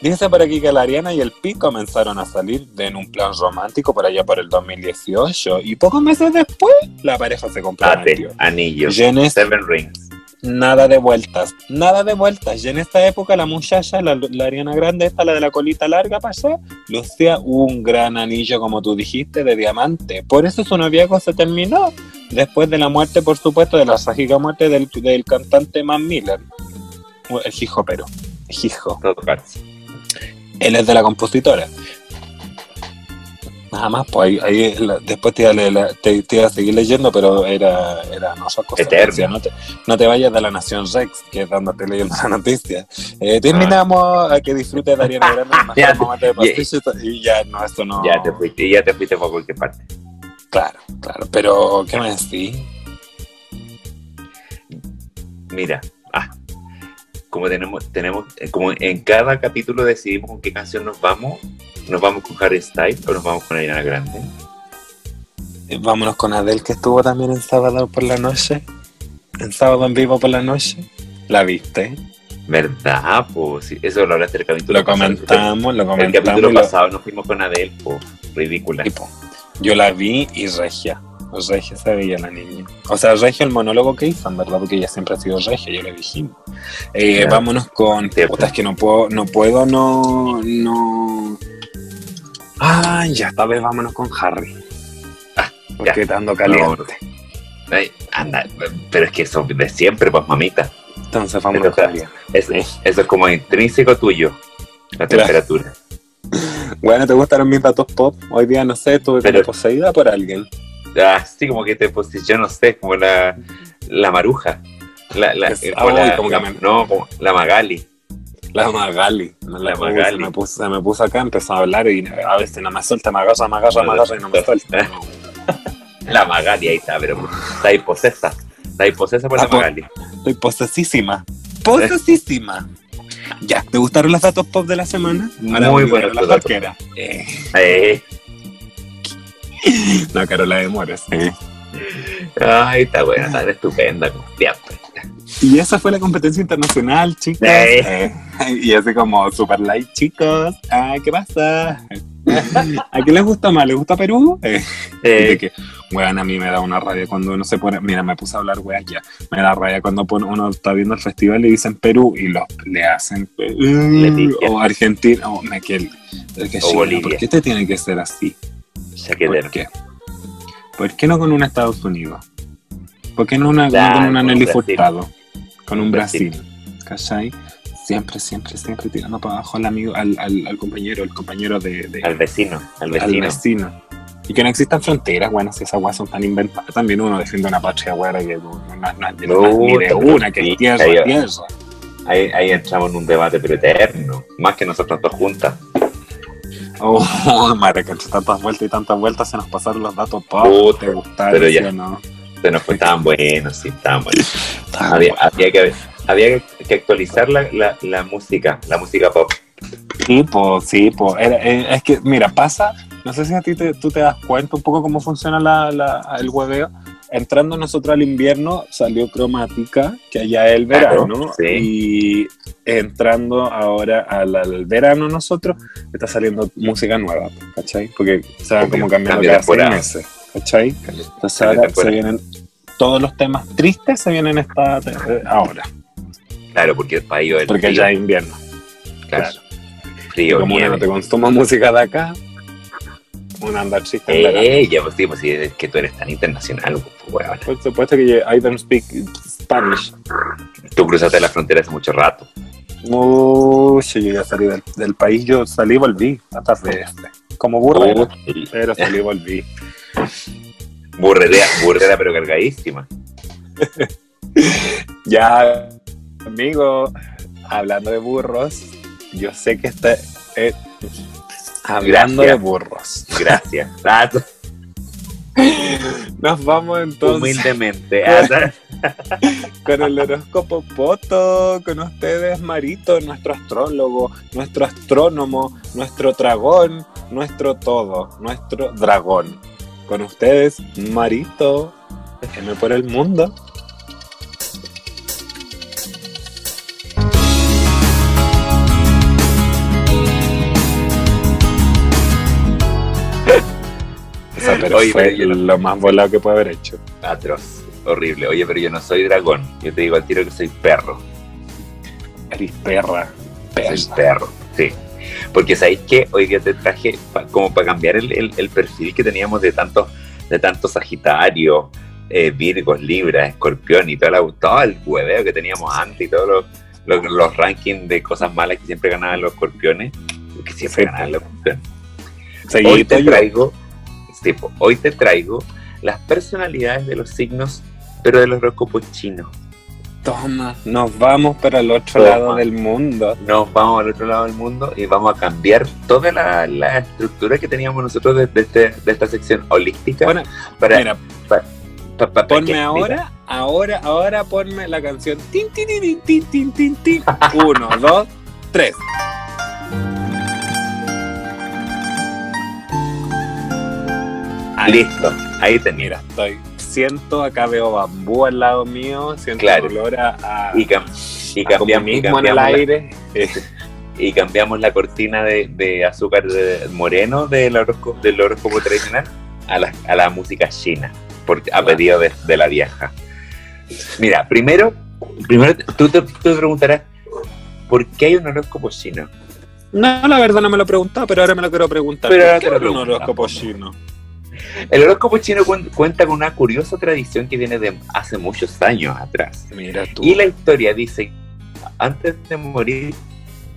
dice por aquí que la Ariana y el Pi comenzaron a salir en un plan romántico por allá por el 2018 y pocos meses después la pareja se comprometió. anillo. Y en este- Seven rings. nada de vueltas, nada de vueltas. Y en esta época la muchacha, la, la Ariana Grande, esta, la de la colita larga allá, lucía un gran anillo, como tú dijiste, de diamante. Por eso su noviazgo se terminó. Después de la muerte, por supuesto, de la trágica muerte del, del cantante Matt Miller. El hijo, pero. Hijo. Él es de la compositora. Nada más, pues ahí, ahí la- después te iba, la- te, te iba a seguir leyendo, pero era, era no otra cosa. Decía, no, te, no te vayas de la Nación Rex, que es estoy leyendo la noticia. Eh, terminamos a que disfrute de Ariana Grande Ya, de pastillas y ya, no, esto no. Ya te fuiste, ya te fuiste por cualquier parte. Claro, claro, pero ¿qué me decís? Mira, ah, como tenemos, tenemos, eh, como en cada capítulo decidimos con qué canción nos vamos, nos vamos con Harry Styles o nos vamos con Ariana Grande. Eh, Vámonos con Adele, que estuvo también en sábado por la noche. En sábado en vivo por la noche. ¿La viste? ¿Verdad? Pues eso lo hablaste el capítulo Lo pasado. comentamos, lo El comentamos. capítulo y lo- pasado nos fuimos con Adele, pues ridícula. Yo la vi y regia. Regia se veía la niña. O sea, regia el monólogo que hizo, en verdad, porque ella siempre ha sido regia, yo lo dijimos. Eh. Vámonos con. Cierto. Puta, es que no puedo, no puedo, no. no. Ah, ya, esta vez vámonos con Harry. Ah, Porque te ando caliente. Ay, anda, pero es que eso de siempre, pues mamita. Entonces vámonos con Harry. Eso, eso es como intrínseco tuyo, la temperatura. Bueno, ¿te gustaron mis datos pop? Hoy día, no sé, estuve como poseída por alguien. Así como que te posiciono, no sé, como la, la maruja. La, la, Es- eh, ah, como la- uy, como que la- me- No, como la Magali. La Magali. No, La Magali. Me, puso, me puso acá, empezó a hablar y a veces no me suelta, me agarra, me agarra, me agarra y no me suelta. La Magali, ahí está, pero está ahí posesa. Está ahí posesa por Ah, la por- Magali. Estoy posesísima. Posesísima. Ya, ¿te gustaron los datos pop de la semana? Ahora Muy buenos la los datos. Eh, Eh, no, Carola de Mores. Eh. ay, está buena, está estupenda, como siempre. Y esa fue la competencia internacional, chicos. Eh. Y así como super light, chicos. Ah, ¿qué pasa? ¿A quién les gusta más? ¿Les gusta Perú? Eh, Eh, que, weón, a mí me da una rabia cuando uno se pone, mira, me puse a hablar, weón, ya, me da rabia cuando pone- uno está viendo el festival y dicen Perú y los, le hacen, pifian. o Argentina, o me que, es que O Bolivia. ¿por qué te tiene que ser así? ¿Por qué? ¿Por qué no con un Estados Unidos? ¿Por qué no, una, no Claro, con una Nelly. Furtado? Con un Brasil. Brasil, ¿cachai? Siempre, siempre, siempre tirando para abajo al amigo, al, al, al compañero, el compañero de, de- Al vecino, al al vecino. vecino. Y que no existan fronteras, bueno, si esas weas son tan inventadas. También uno defiende una patria buena que no, no- no- no- No, ni de una, que es tierra, ahí- tierra. Ahí, ahí entramos en un debate, pero eterno. Más que nosotros dos juntas. Oh, madre, que entre tantas vueltas y tantas vueltas se nos pasaron los datos pop. ¿Te gustaron? pero ya. no? Se nos fue, estaban buenos, sí, Había, bueno. había que, había que actualizar la, la, la música, la música pop. Sí, pues, sí, pues. es que, mira, pasa, no sé si a ti te, tú te das cuenta un poco cómo funciona la, la- el hueveo. Entrando nosotros al invierno salió cromática, que allá es el Claro, verano, sí. y entrando ahora al, al verano nosotros, está saliendo música nueva, ¿cachai? Porque se van como cambiando cambia cada seis meses, ¿cachai? Entonces ahora se vienen, todos los temas tristes se vienen esta eh, ahora. Claro, porque el país es Porque ya es invierno. claro. Y Frío, como uno nieve. no te consumo música de acá, uno anda triste. Eh, ya, pues sí, pues sí, es que tú eres tan internacional, pues, weón. Por supuesto que I don't speak Spanish. Tú cruzaste la frontera hace mucho rato. Uy, yo ya salí del, del país, yo salí y volví, hasta de este. Como Uy, pero salí y volví. burrera, burrera, pero cargadísima. Ya, amigo, hablando de burros, yo sé que está... eh, hablando Gracias. de burros. Gracias. Nos vamos entonces Humildemente. Ah, con el horóscopo Poto, con ustedes Marito, nuestro astrólogo, nuestro astrónomo, nuestro dragón, nuestro todo, nuestro dragón. Con ustedes Marito, déjeme por el mundo. Sea, pero Oye, fue pero yo no- lo más volado que puede haber hecho. Atroz. Horrible. Oye, pero yo no soy dragón. Yo te digo al tiro que soy perro. Eres perra. Soy perro. Sí. Porque sabéis que hoy día te traje pa- como para cambiar el, el- el perfil que teníamos de tantos de tantos Sagitario, eh, Virgos, Libras, Escorpión y toda la, todo el hueveo que teníamos antes y todos los, los, los rankings de cosas malas que siempre ganaban los escorpiones. Que siempre Sí. ganaban los escorpiones. Hoy Seguidito te yo. traigo, po, hoy te traigo las personalidades de los signos, pero del horóscopo chino. Toma, nos vamos para el otro Toma. lado del mundo. Nos vamos al otro lado del mundo y vamos a cambiar toda la, la estructura que teníamos nosotros de, de este- de esta sección holística. Bueno, para, mira, pa- pa- pa- ponme que- ahora, ahora, ahora ponme la canción. Tin, tin, tin, tin, tin, tin, tin. Uno, dos, tres. Listo, ahí te Mira, estoy. Siento, acá veo bambú al lado mío, siento Claro. el olor a, a, Y, cam- y a cambiamos, y, comunismo en el cambiamos la, aire. y cambiamos la cortina de, de azúcar de- moreno del horóscopo, del horóscopo tradicional a la, a la música china, porque, a Claro. pedido de, de la vieja. Mira, primero, primero tú te, tú te preguntarás, ¿por qué hay un horóscopo chino? No, la verdad no me lo he preguntado, pero ahora me lo quiero preguntar. Pero ¿Por ahora qué te lo hay un horóscopo chino? El horóscopo chino cuen- cuenta con una curiosa tradición que viene de hace muchos años atrás. Mira tú. Y la historia dice, antes de morir,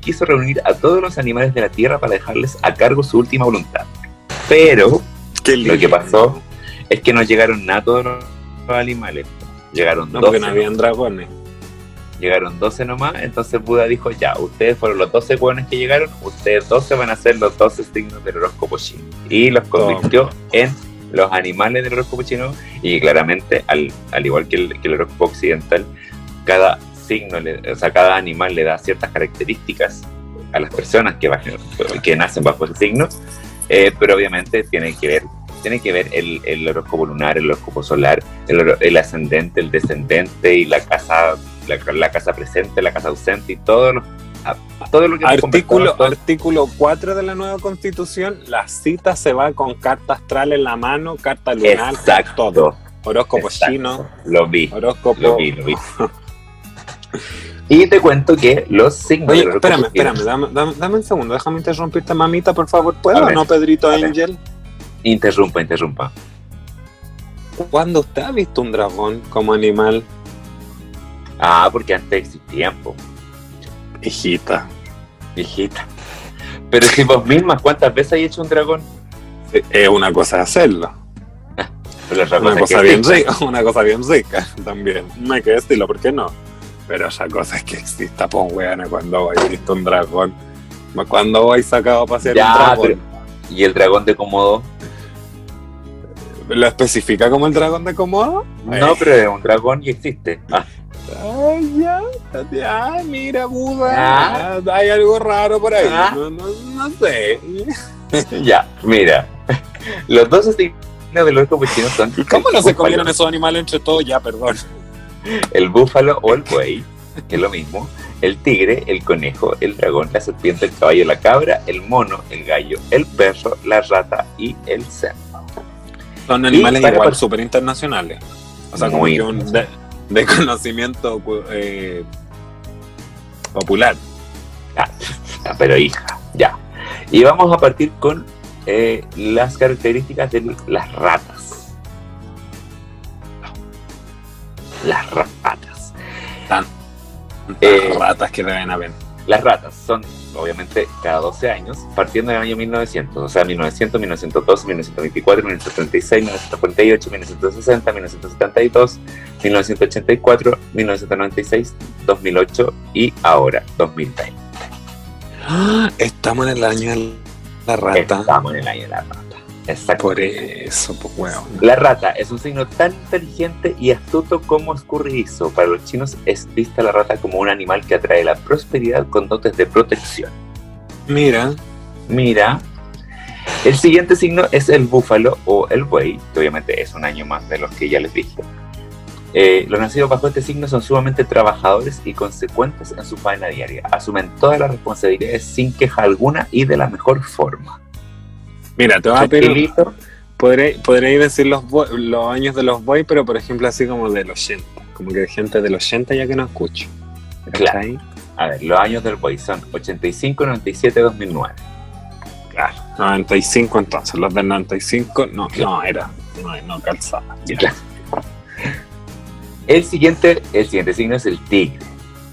quiso reunir a todos los animales de la tierra para dejarles a cargo su última voluntad. Pero Qué lo que pasó es que no llegaron nada todos los los animales. Llegaron No, 12, porque no habían dragones. Llegaron 12 nomás, entonces Buda dijo, ya, ustedes fueron los 12 hueones que llegaron, ustedes 12 van a ser los 12 signos del horóscopo chino. Y los convirtió en los animales del horóscopo chino y claramente, al, al igual que el, que el horóscopo occidental, cada signo, le- o sea, cada animal le da ciertas características a las personas que, bajan- que nacen bajo ese signo, eh, pero obviamente tiene que ver tiene que ver el, el horóscopo lunar, el horóscopo solar, el, el ascendente, el descendente y la casa la, la casa presente, la casa ausente y todo lo, a- todo lo que Artículo, todo- artículo 4 de la nueva constitución, la cita se va con carta astral en la mano, carta lunar, Exacto. todo. Horóscopo Exacto. chino, Lo vi, horóscopo... lo vi, lo vi. Y te cuento que los signos Oye, espérame, espérame, dame, dame, dame un segundo, déjame interrumpirte, mamita, por favor. ¿Puedo ver, no, Pedrito. Angel? Interrumpa, interrumpa. ¿Cuándo usted ha visto un dragón como animal? Ah, porque antes existían, po, Hijita. viejita. Pero si vos mismas, ¿cuántas veces hay hecho un dragón? Es una cosa hacerlo. Pero otra Una cosa bien rica, una cosa bien rica también. No hay que decirlo, ¿por qué no? Pero esa cosa es que exista, pues, weona, cuando voy visto un dragón. Cuando voy sacado a pasear Ya, un dragón. pero- ¿Y el dragón de Komodo? ¿Lo especifica como el dragón de Komodo? No, pero es un dragón y existe. Ah, Ay, ya, ya, mira, Buda. Ah. Hay algo raro por ahí. Ah. No, no, no sé. ya, mira. Los dos signos del horóscopo chino son ¿Cómo no se comieron esos animales entre todos? Ya, perdón. El búfalo o el buey, que es lo mismo. El tigre, el conejo, el dragón, la serpiente, el caballo, la cabra, el mono, el gallo, el perro, la rata y el cerdo. Son animales igual súper internacionales. O sea, como que un de, de conocimiento eh, popular. Ah, pero hija, ya. Y vamos a partir con eh, las características de las ratas. Las ratas. Tantas Eh, ratas que deben haber. Las ratas son, obviamente, cada 12 años, partiendo del año 1900, o sea, 1900, 1912, 1924, 1936, 1948, 1960, 1972, 1984, 1996, 2008 y ahora, 2020. ¡Ah! Estamos en el año de la rata. Estamos en el año de la rata. Exacto. Por eso, pues weón. La rata es un signo tan inteligente y astuto como escurridizo. Para los chinos es vista la rata como un animal que atrae la prosperidad con dotes de protección. Mira, Mira, el siguiente signo es el búfalo o el buey, que obviamente es un año más de los que ya les dije. Eh, los nacidos bajo este signo son sumamente trabajadores y consecuentes en su faena diaria. Asumen todas las responsabilidades sin queja alguna y de la mejor forma. Mira, te vas a pedir. Tranquilito, Podré, podré decir los, los años de los boys, pero por ejemplo, así como del 80. Como que gente del 80 ya que no escucho. Claro. ¿Cachai? A ver, los años del buey son 85, 97, 2009. Claro. 95 entonces. Los del 95, no, no era. No, no calzaba. Ya. Claro. El siguiente, el siguiente signo es el tigre,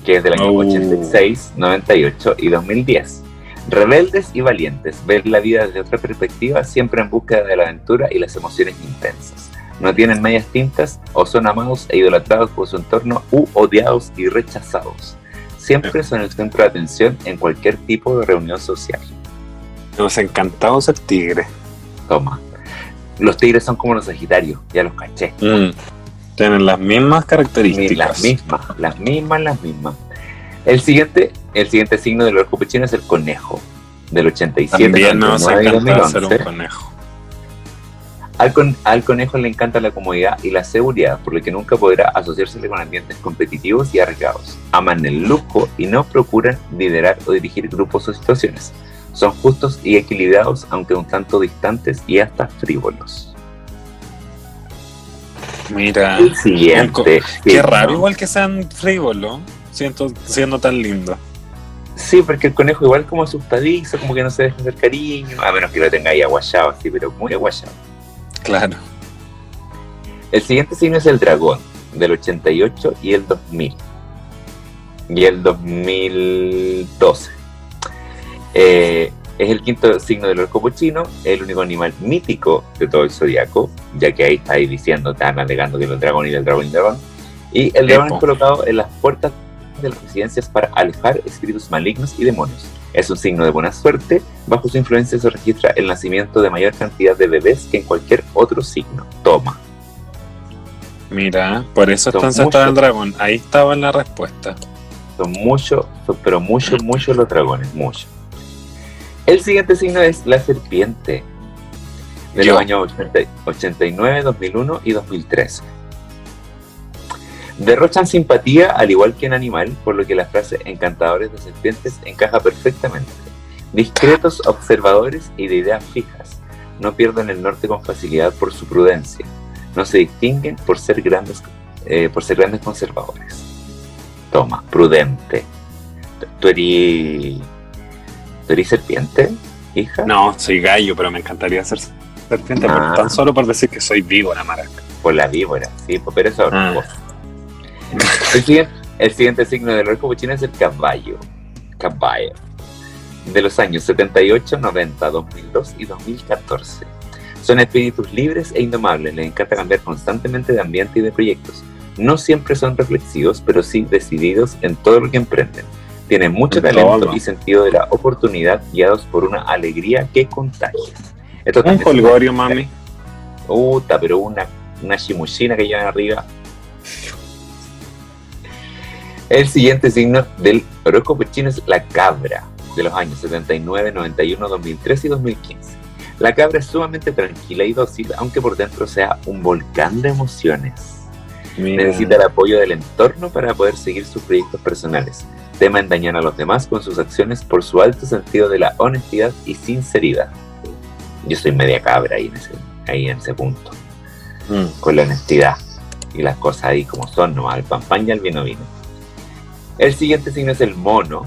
que es del año Oh. 86, 98 y 2010. Rebeldes y valientes, ven la vida desde otra perspectiva, siempre en búsqueda de la aventura y las emociones intensas. No tienen medias tintas o son amados e idolatrados por su entorno u odiados y rechazados. Siempre son el centro de atención en cualquier tipo de reunión social. Nos encantaba ser tigre. Toma. Los tigres son como los sagitarios, ya los caché. Mm. Tienen las mismas características. Las mismas, las mismas, las mismas. El siguiente, el siguiente signo del horóscopo chino es el conejo, del 87 También nos 99 y encanta ser un 2011. conejo. Al, con- al conejo le encanta la comodidad y la seguridad, por lo que nunca podrá asociársele con ambientes competitivos y arriesgados. Aman el lujo y no procuran liderar o dirigir grupos o situaciones. Son justos y equilibrados, aunque un tanto distantes y hasta frívolos. Mira, El siguiente. qué raro igual que sean frívolos, siendo tan lindo. Sí, porque el conejo igual como asustadizo, como que no se deja hacer cariño, a menos que lo tenga ahí aguayado, así, pero muy aguayado. Claro. El siguiente signo es el dragón, del 88 y el 2000. Y el 2012. Eh, es el quinto signo del horóscopo chino, el único animal mítico de todo el zodiaco, ya que ahí está ahí diciendo, están alegando que el dragón y el dragón y el dragón. Y el dragón es colocado en las puertas de las residencias para alejar espíritus malignos y demonios. Es un signo de buena suerte. Bajo su influencia se registra el nacimiento de mayor cantidad de bebés que en cualquier otro signo. Toma. Mira, por eso Son entonces estaba el dragón. Ahí estaba la respuesta. Son muchos, pero muchos, muchos los dragones, muchos. El siguiente signo es la serpiente, de Yo. los años 80 89, 2001 y 2013. Derrochan simpatía al igual que en animal, por lo que la frase encantadores de serpientes encaja perfectamente. Discretos observadores y de ideas fijas, no pierden el norte con facilidad por su prudencia. No se distinguen por ser grandes, eh, por ser grandes conservadores. Toma, prudente. ¿Tú eres, ¿tú eres serpiente, hija? No, soy gallo, pero me encantaría ser serpiente, por- Ah. tan solo por decir que soy víbora, maraca. Por la víbora, sí, pues, pero eso es Ah. El siguiente, el siguiente signo del horóscopo chino es el caballo. Caballo. De los años 78, 90, 2002 y 2014. Son espíritus libres e indomables. Les encanta cambiar constantemente de ambiente y de proyectos. No siempre son reflexivos, pero sí decididos en todo lo que emprenden. Tienen mucho En talento y sentido de la oportunidad, guiados por una alegría que contagia. Esto Un colgorio, mami. Puta, pero una, una shimushina que llevan arriba. El siguiente signo del horóscopo chino es la cabra, de los años 79, 91, 2003 y 2015. La cabra es sumamente tranquila y dócil, aunque por dentro sea un volcán de emociones. Mira. Necesita el apoyo del entorno para poder seguir sus proyectos personales. Tema en dañar a los demás con sus acciones por su alto sentido de la honestidad y sinceridad. Yo soy media cabra ahí en ese, ahí en ese punto Mm. con la honestidad y las cosas ahí como son, nomás al pan pan y al vino vino. El siguiente signo es el mono,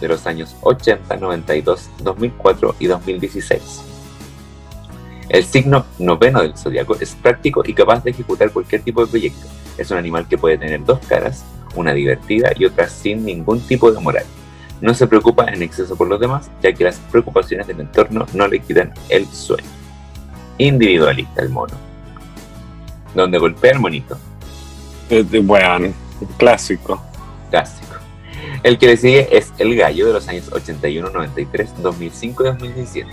de los años 80, 92, 2004 y 2016. El signo noveno del zodiaco es práctico y capaz de ejecutar cualquier tipo de proyecto. Es un animal que puede tener dos caras, una divertida y otra sin ningún tipo de moral. No se preocupa en exceso por los demás, ya que las preocupaciones del entorno no le quitan el sueño. Individualista el mono. Donde golpea el monito. Eh, Bueno, clásico. Clásico. El que le sigue es el gallo de los años 81, 93, 2005 y 2017.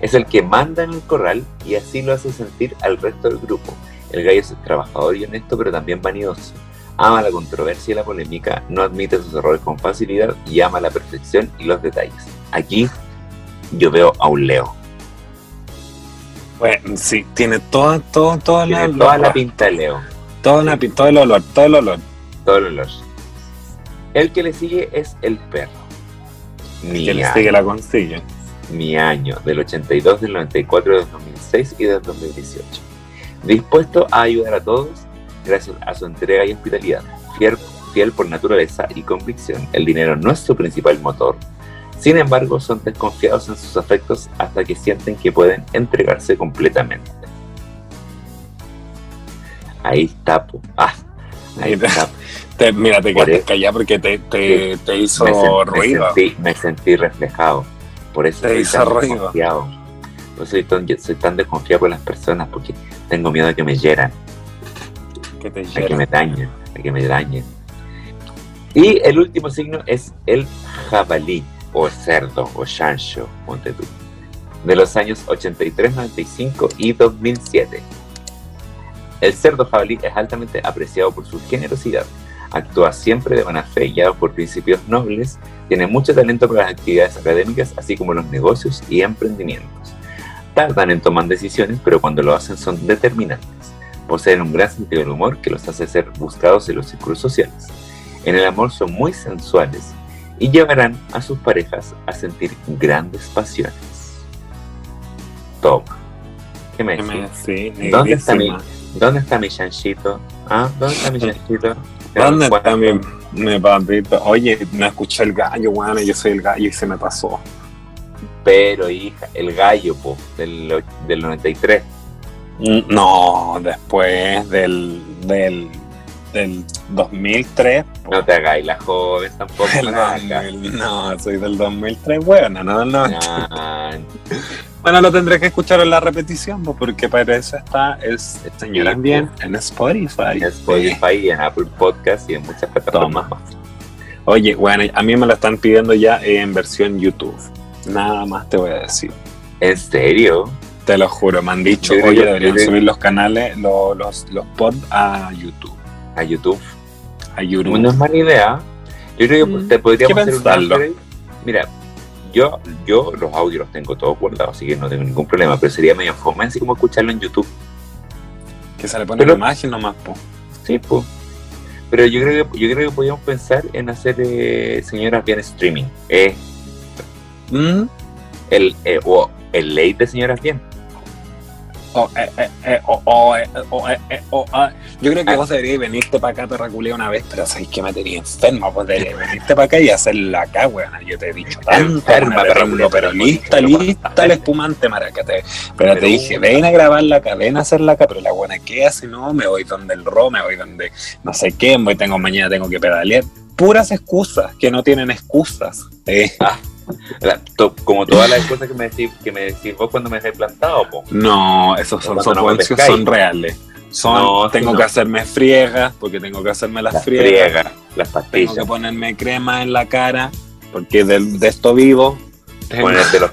Es el que manda en el corral y así lo hace sentir al resto del grupo. El gallo es trabajador y honesto, pero también vanidoso. Ama la controversia y la polémica, no admite sus errores con facilidad y ama la perfección y los detalles. Aquí yo veo a un Leo. Bueno, sí, tiene toda, toda, toda Tiene la, toda la pinta de Leo. toda la pin- todo el olor, todo el olor. Todo el olor. El que le sigue es el perro. Mi Que le sigue la consigue. mi año, del 82, del 94, del 2006 y del 2018. Dispuesto a ayudar a todos gracias a su entrega y hospitalidad. Fiel, fiel por naturaleza y convicción, el dinero no es su principal motor. Sin embargo, son desconfiados en sus afectos hasta que sienten que pueden entregarse completamente. Ahí está, po. Ah, ahí está. Te- mira, te quedaste callado porque te, te, te hizo me, sen- me ruido. sentí, me sentí reflejado. Por eso Te hizo tan ruido. soy tan, yo soy tan desconfiado por las personas porque tengo miedo de que me hieran, Que te a que me dañen, a que me dañen. Y el último signo es el jabalí, o cerdo, o chancho, ponte tú, de los años 83, 95 y 2007. El cerdo jabalí es altamente apreciado por su generosidad, actúa siempre de buena fe, guiado por principios nobles, tiene mucho talento para las actividades académicas, así como los negocios y emprendimientos. Tardan en tomar decisiones, pero cuando lo hacen son determinantes. Poseen un gran sentido del humor que los hace ser buscados en los círculos sociales. En el amor son muy sensuales y llevarán a sus parejas a sentir grandes pasiones. Toma. ¿Qué me decís? sí, ¿Dónde está mi. ¿Dónde está mi chanchito? ¿Ah? ¿Dónde está mi chanchito? ¿Dónde está ¿Cuánto? mi, mi papito? Oye, no escuché el gallo, bueno, yo soy el gallo y se me pasó. Pero, hija, el gallo, po, del, del 93. Mm, No, después del, del, del 2003. po. No te hagáis la joven tampoco. El maraca. 2000, no, soy del 2003, bueno, no, no. Ah, Bueno, lo tendré que escuchar en la repetición, pues, porque para eso está es Señoras Sí, Bien en Spotify. en Spotify y en Apple Podcast y en muchas plataformas más. Oye, bueno, a mí me la están pidiendo ya en versión YouTube. Nada más te voy a decir. ¿En serio? Te lo juro, me han dicho, oye, deberían subir los canales, lo- los, los pods a YouTube. A YouTube. A YouTube. No es mala idea. Yo creo que Mm, te podríamos hacer un pensarlo. upgrade. Mira, yo, yo los audios los tengo todos guardados, así que no tengo ningún problema, pero sería medio fome así como escucharlo en YouTube. Que se le pone Pero- la imagen nomás, po. Sí, pues. Pero yo creo que yo creo que podríamos pensar en hacer eh, señoras bien streaming. Eh, Mm. el, eh, o el late de señoras bien. Yo creo que Ah. vos deberías venirte para acá, perra culia, una vez, pero sabéis que me tenía enferma, vos deberías venirte para acá y hacerla acá, weón. Yo te he dicho Enferma, perra pero, lista, lista el espumante, maraca. te- Pero te dije, ven a grabarla acá, ven a hacerla acá, pero la buena, ¿qué hace? No, me voy donde el ro, me voy donde no sé qué, voy, tengo mañana, tengo que pedalear. Puras excusas, que no tienen excusas. Eh, La- to- como todas las cosas que me decís, que me decís vos cuando me dejé plantado, po. No, esos son no son reales. Son, No, tengo que hacerme friegas, porque tengo que hacerme las, Las friegas. friegas, las Tengo pastillas, que ponerme crema en la cara, porque de, de esto vivo. Tengo ponerte los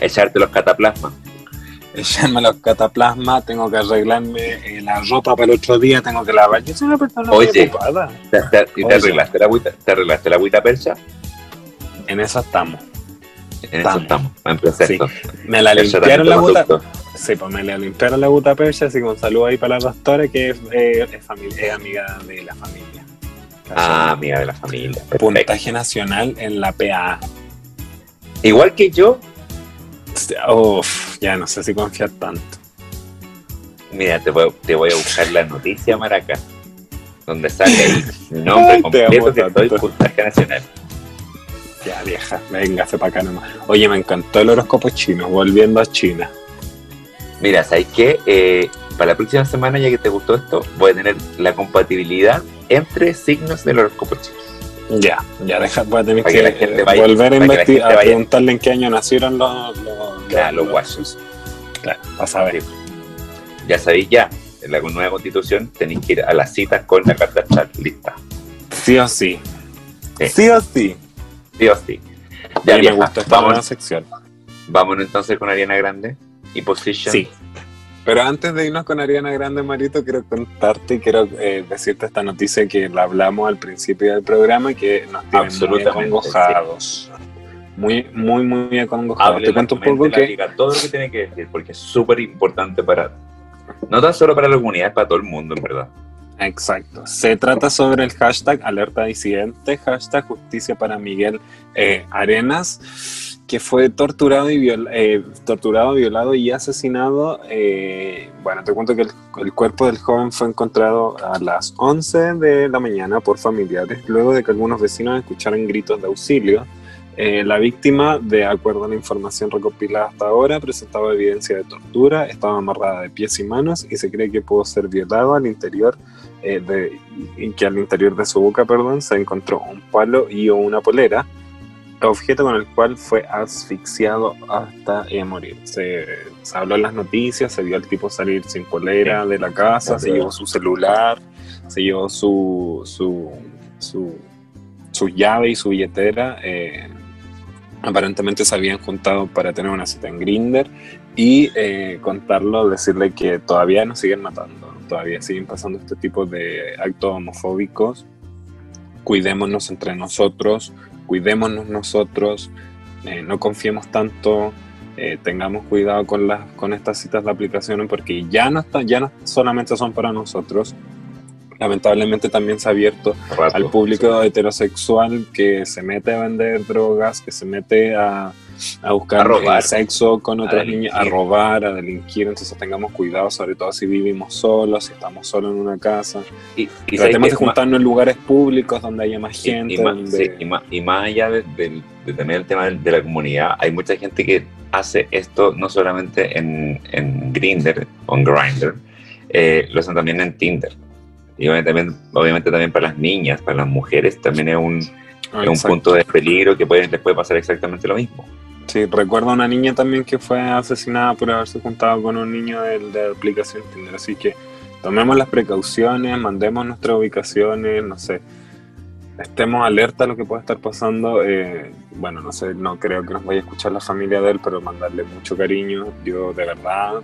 echarte los cataplasmas. echarme los cataplasmas, tengo que arreglarme eh, la ropa para el otro día, tengo que lavar. Yo soy una persona muy Oye. ocupada. ¿Te, arreglaste la agüita, te arreglaste la agüita percha? En eso estamos. En eso Estamos. Me la El limpiaron la producto. Sí, pues me la limpiaron la bota percha, así que un saludo ahí para la pastora, que es, eh, es, familia, es amiga de la familia. Ah, amiga de la familia. perfecto. Puntaje nacional en la PA. Igual que yo, Uf, ya no sé si confiar tanto. mira, te voy, te voy a buscar la noticia, Maraca. donde sale mi nombre completo que tanto. puntaje nacional. Ya, vieja, véngase para acá nomás. Oye, me encantó el horóscopo chino, volviendo a China. Mira, ¿sabes qué? Eh, para la próxima semana, ya que te gustó esto, voy a tener la compatibilidad entre signos del horóscopo chino. Ya, ya, deja, voy a tener Para que, que eh, vaya- volver a investigar, a vaya. preguntarle en qué año nacieron los, los, Claro, los guachos. Claro, para saber. Ya sabéis ya, en la nueva constitución tenéis que ir a las citas con la carta astral lista. Sí o sí. Sí. Sí o sí. Sí o sí. Ya me gusta esta nueva vámonos, sección. vámonos entonces con Ariana Grande y Position. Sí. Pero antes de irnos con Ariana Grande, Marito, quiero contarte y quiero eh, decirte esta noticia que la hablamos al principio del programa y que nos tiene muy Absolutamente, acongojados. Muy, muy, muy acongojados. Hable Te cuento un poco que diga todo lo que tiene que decir, porque es súper importante para. No tan solo para la comunidad, es para todo el mundo, en verdad. Exacto. Se trata sobre el hashtag alerta disidente, hashtag justicia para Miguel eh, Arenas, que fue torturado y viol- eh, torturado, violado y asesinado. eh, bueno, te cuento que el, cuerpo del joven fue encontrado a las 11 de la mañana por familiares, luego de que algunos vecinos escucharan gritos de auxilio. Eh, la víctima, de acuerdo a la información recopilada hasta ahora, presentaba evidencia de tortura, estaba amarrada de pies y manos y se cree que pudo ser violado al interior eh, de, y que al interior de su boca, perdón, se encontró un palo y una polera, objeto con el cual fue asfixiado hasta eh, morir. Se, se habló en las noticias, se vio al tipo salir sin polera de la casa, se llevó su celular, se llevó su, su, su, su llave y su billetera. eh, aparentemente se habían juntado para tener una cita en Grinder y eh, contarlo, decirle que todavía nos siguen matando, todavía siguen pasando este tipo de actos homofóbicos. Cuidémonos entre nosotros, cuidémonos nosotros, eh, no confiemos tanto, eh, tengamos cuidado con, las, con estas citas de aplicaciones porque ya no, está, ya no solamente son para nosotros. Lamentablemente también se ha abierto Rato. al público heterosexual que se mete a vender drogas, que se mete a, a buscar A robar. eh, sexo con otras niñas, a robar, a delinquir. Entonces tengamos cuidado, sobre todo si vivimos solos, si estamos solos en una casa. Y, y Tratemos de juntarnos en lugares públicos donde haya más Y- gente. y, más, donde... sí, y más- y más allá de, de tener el tema del- de la comunidad, hay mucha gente que hace esto no solamente en, en Grindr o en Grindr, eh, lo hacen también en Tinder. Y obviamente también, obviamente también para las niñas, para las mujeres, también es un, Ah, es un punto de peligro que puede, les puede pasar exactamente lo mismo. Sí, recuerdo a una niña también que fue asesinada por haberse juntado con un niño de, la aplicación Tinder. Así que tomemos las precauciones, mandemos nuestras ubicaciones, no sé, estemos alerta a lo que puede estar pasando. eh, bueno, no sé, no creo que nos vaya a escuchar la familia de él, pero mandarle mucho cariño. Yo de verdad,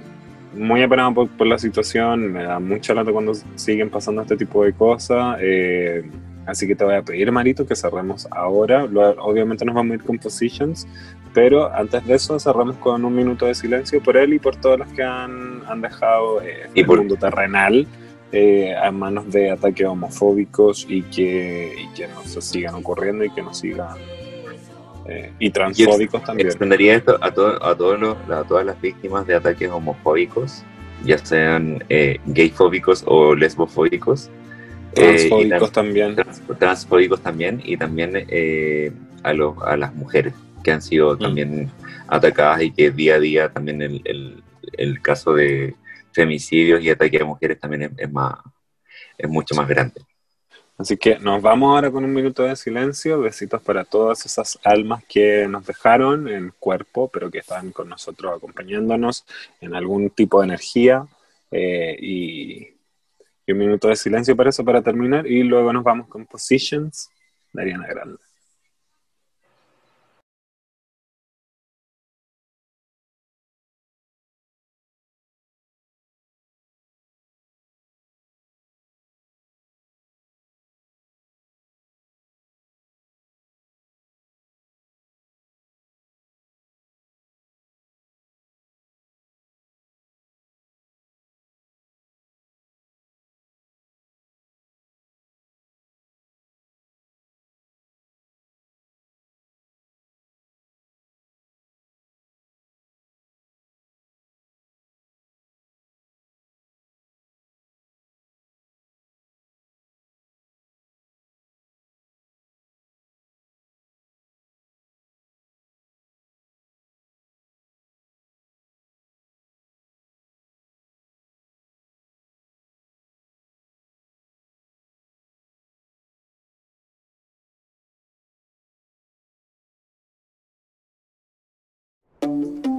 muy apenado por, por la situación, me da mucha lata cuando siguen pasando este tipo de cosas. eh, Así que te voy a pedir, Marito, que cerremos ahora. Obviamente nos vamos a ir con Positions, pero antes de eso cerramos con un minuto de silencio por él y por todos los que han, han dejado eh, Y el por- mundo terrenal eh, a manos de ataques homofóbicos y que, y que no se sigan ocurriendo y que no sigan... eh, y transfóbicos también. Extendería esto a, todo- a, todos los- a todas las víctimas de ataques homofóbicos, ya sean eh, gayfóbicos o lesbofóbicos. Eh, Transfóbicos tam- también. trans- transfóbicos también y también eh, a, los, a las mujeres que han sido Mm. también atacadas y que día a día también el, el, el caso de femicidios y ataques a mujeres también es, es más es mucho más grande. Así que nos vamos ahora con un minuto de silencio. Besitos para todas esas almas que nos dejaron en cuerpo, pero que están con nosotros acompañándonos en algún tipo de energía. eh, y, un minuto de silencio para eso, para terminar. Y luego nos vamos con Positions de Ariana Grande. With you,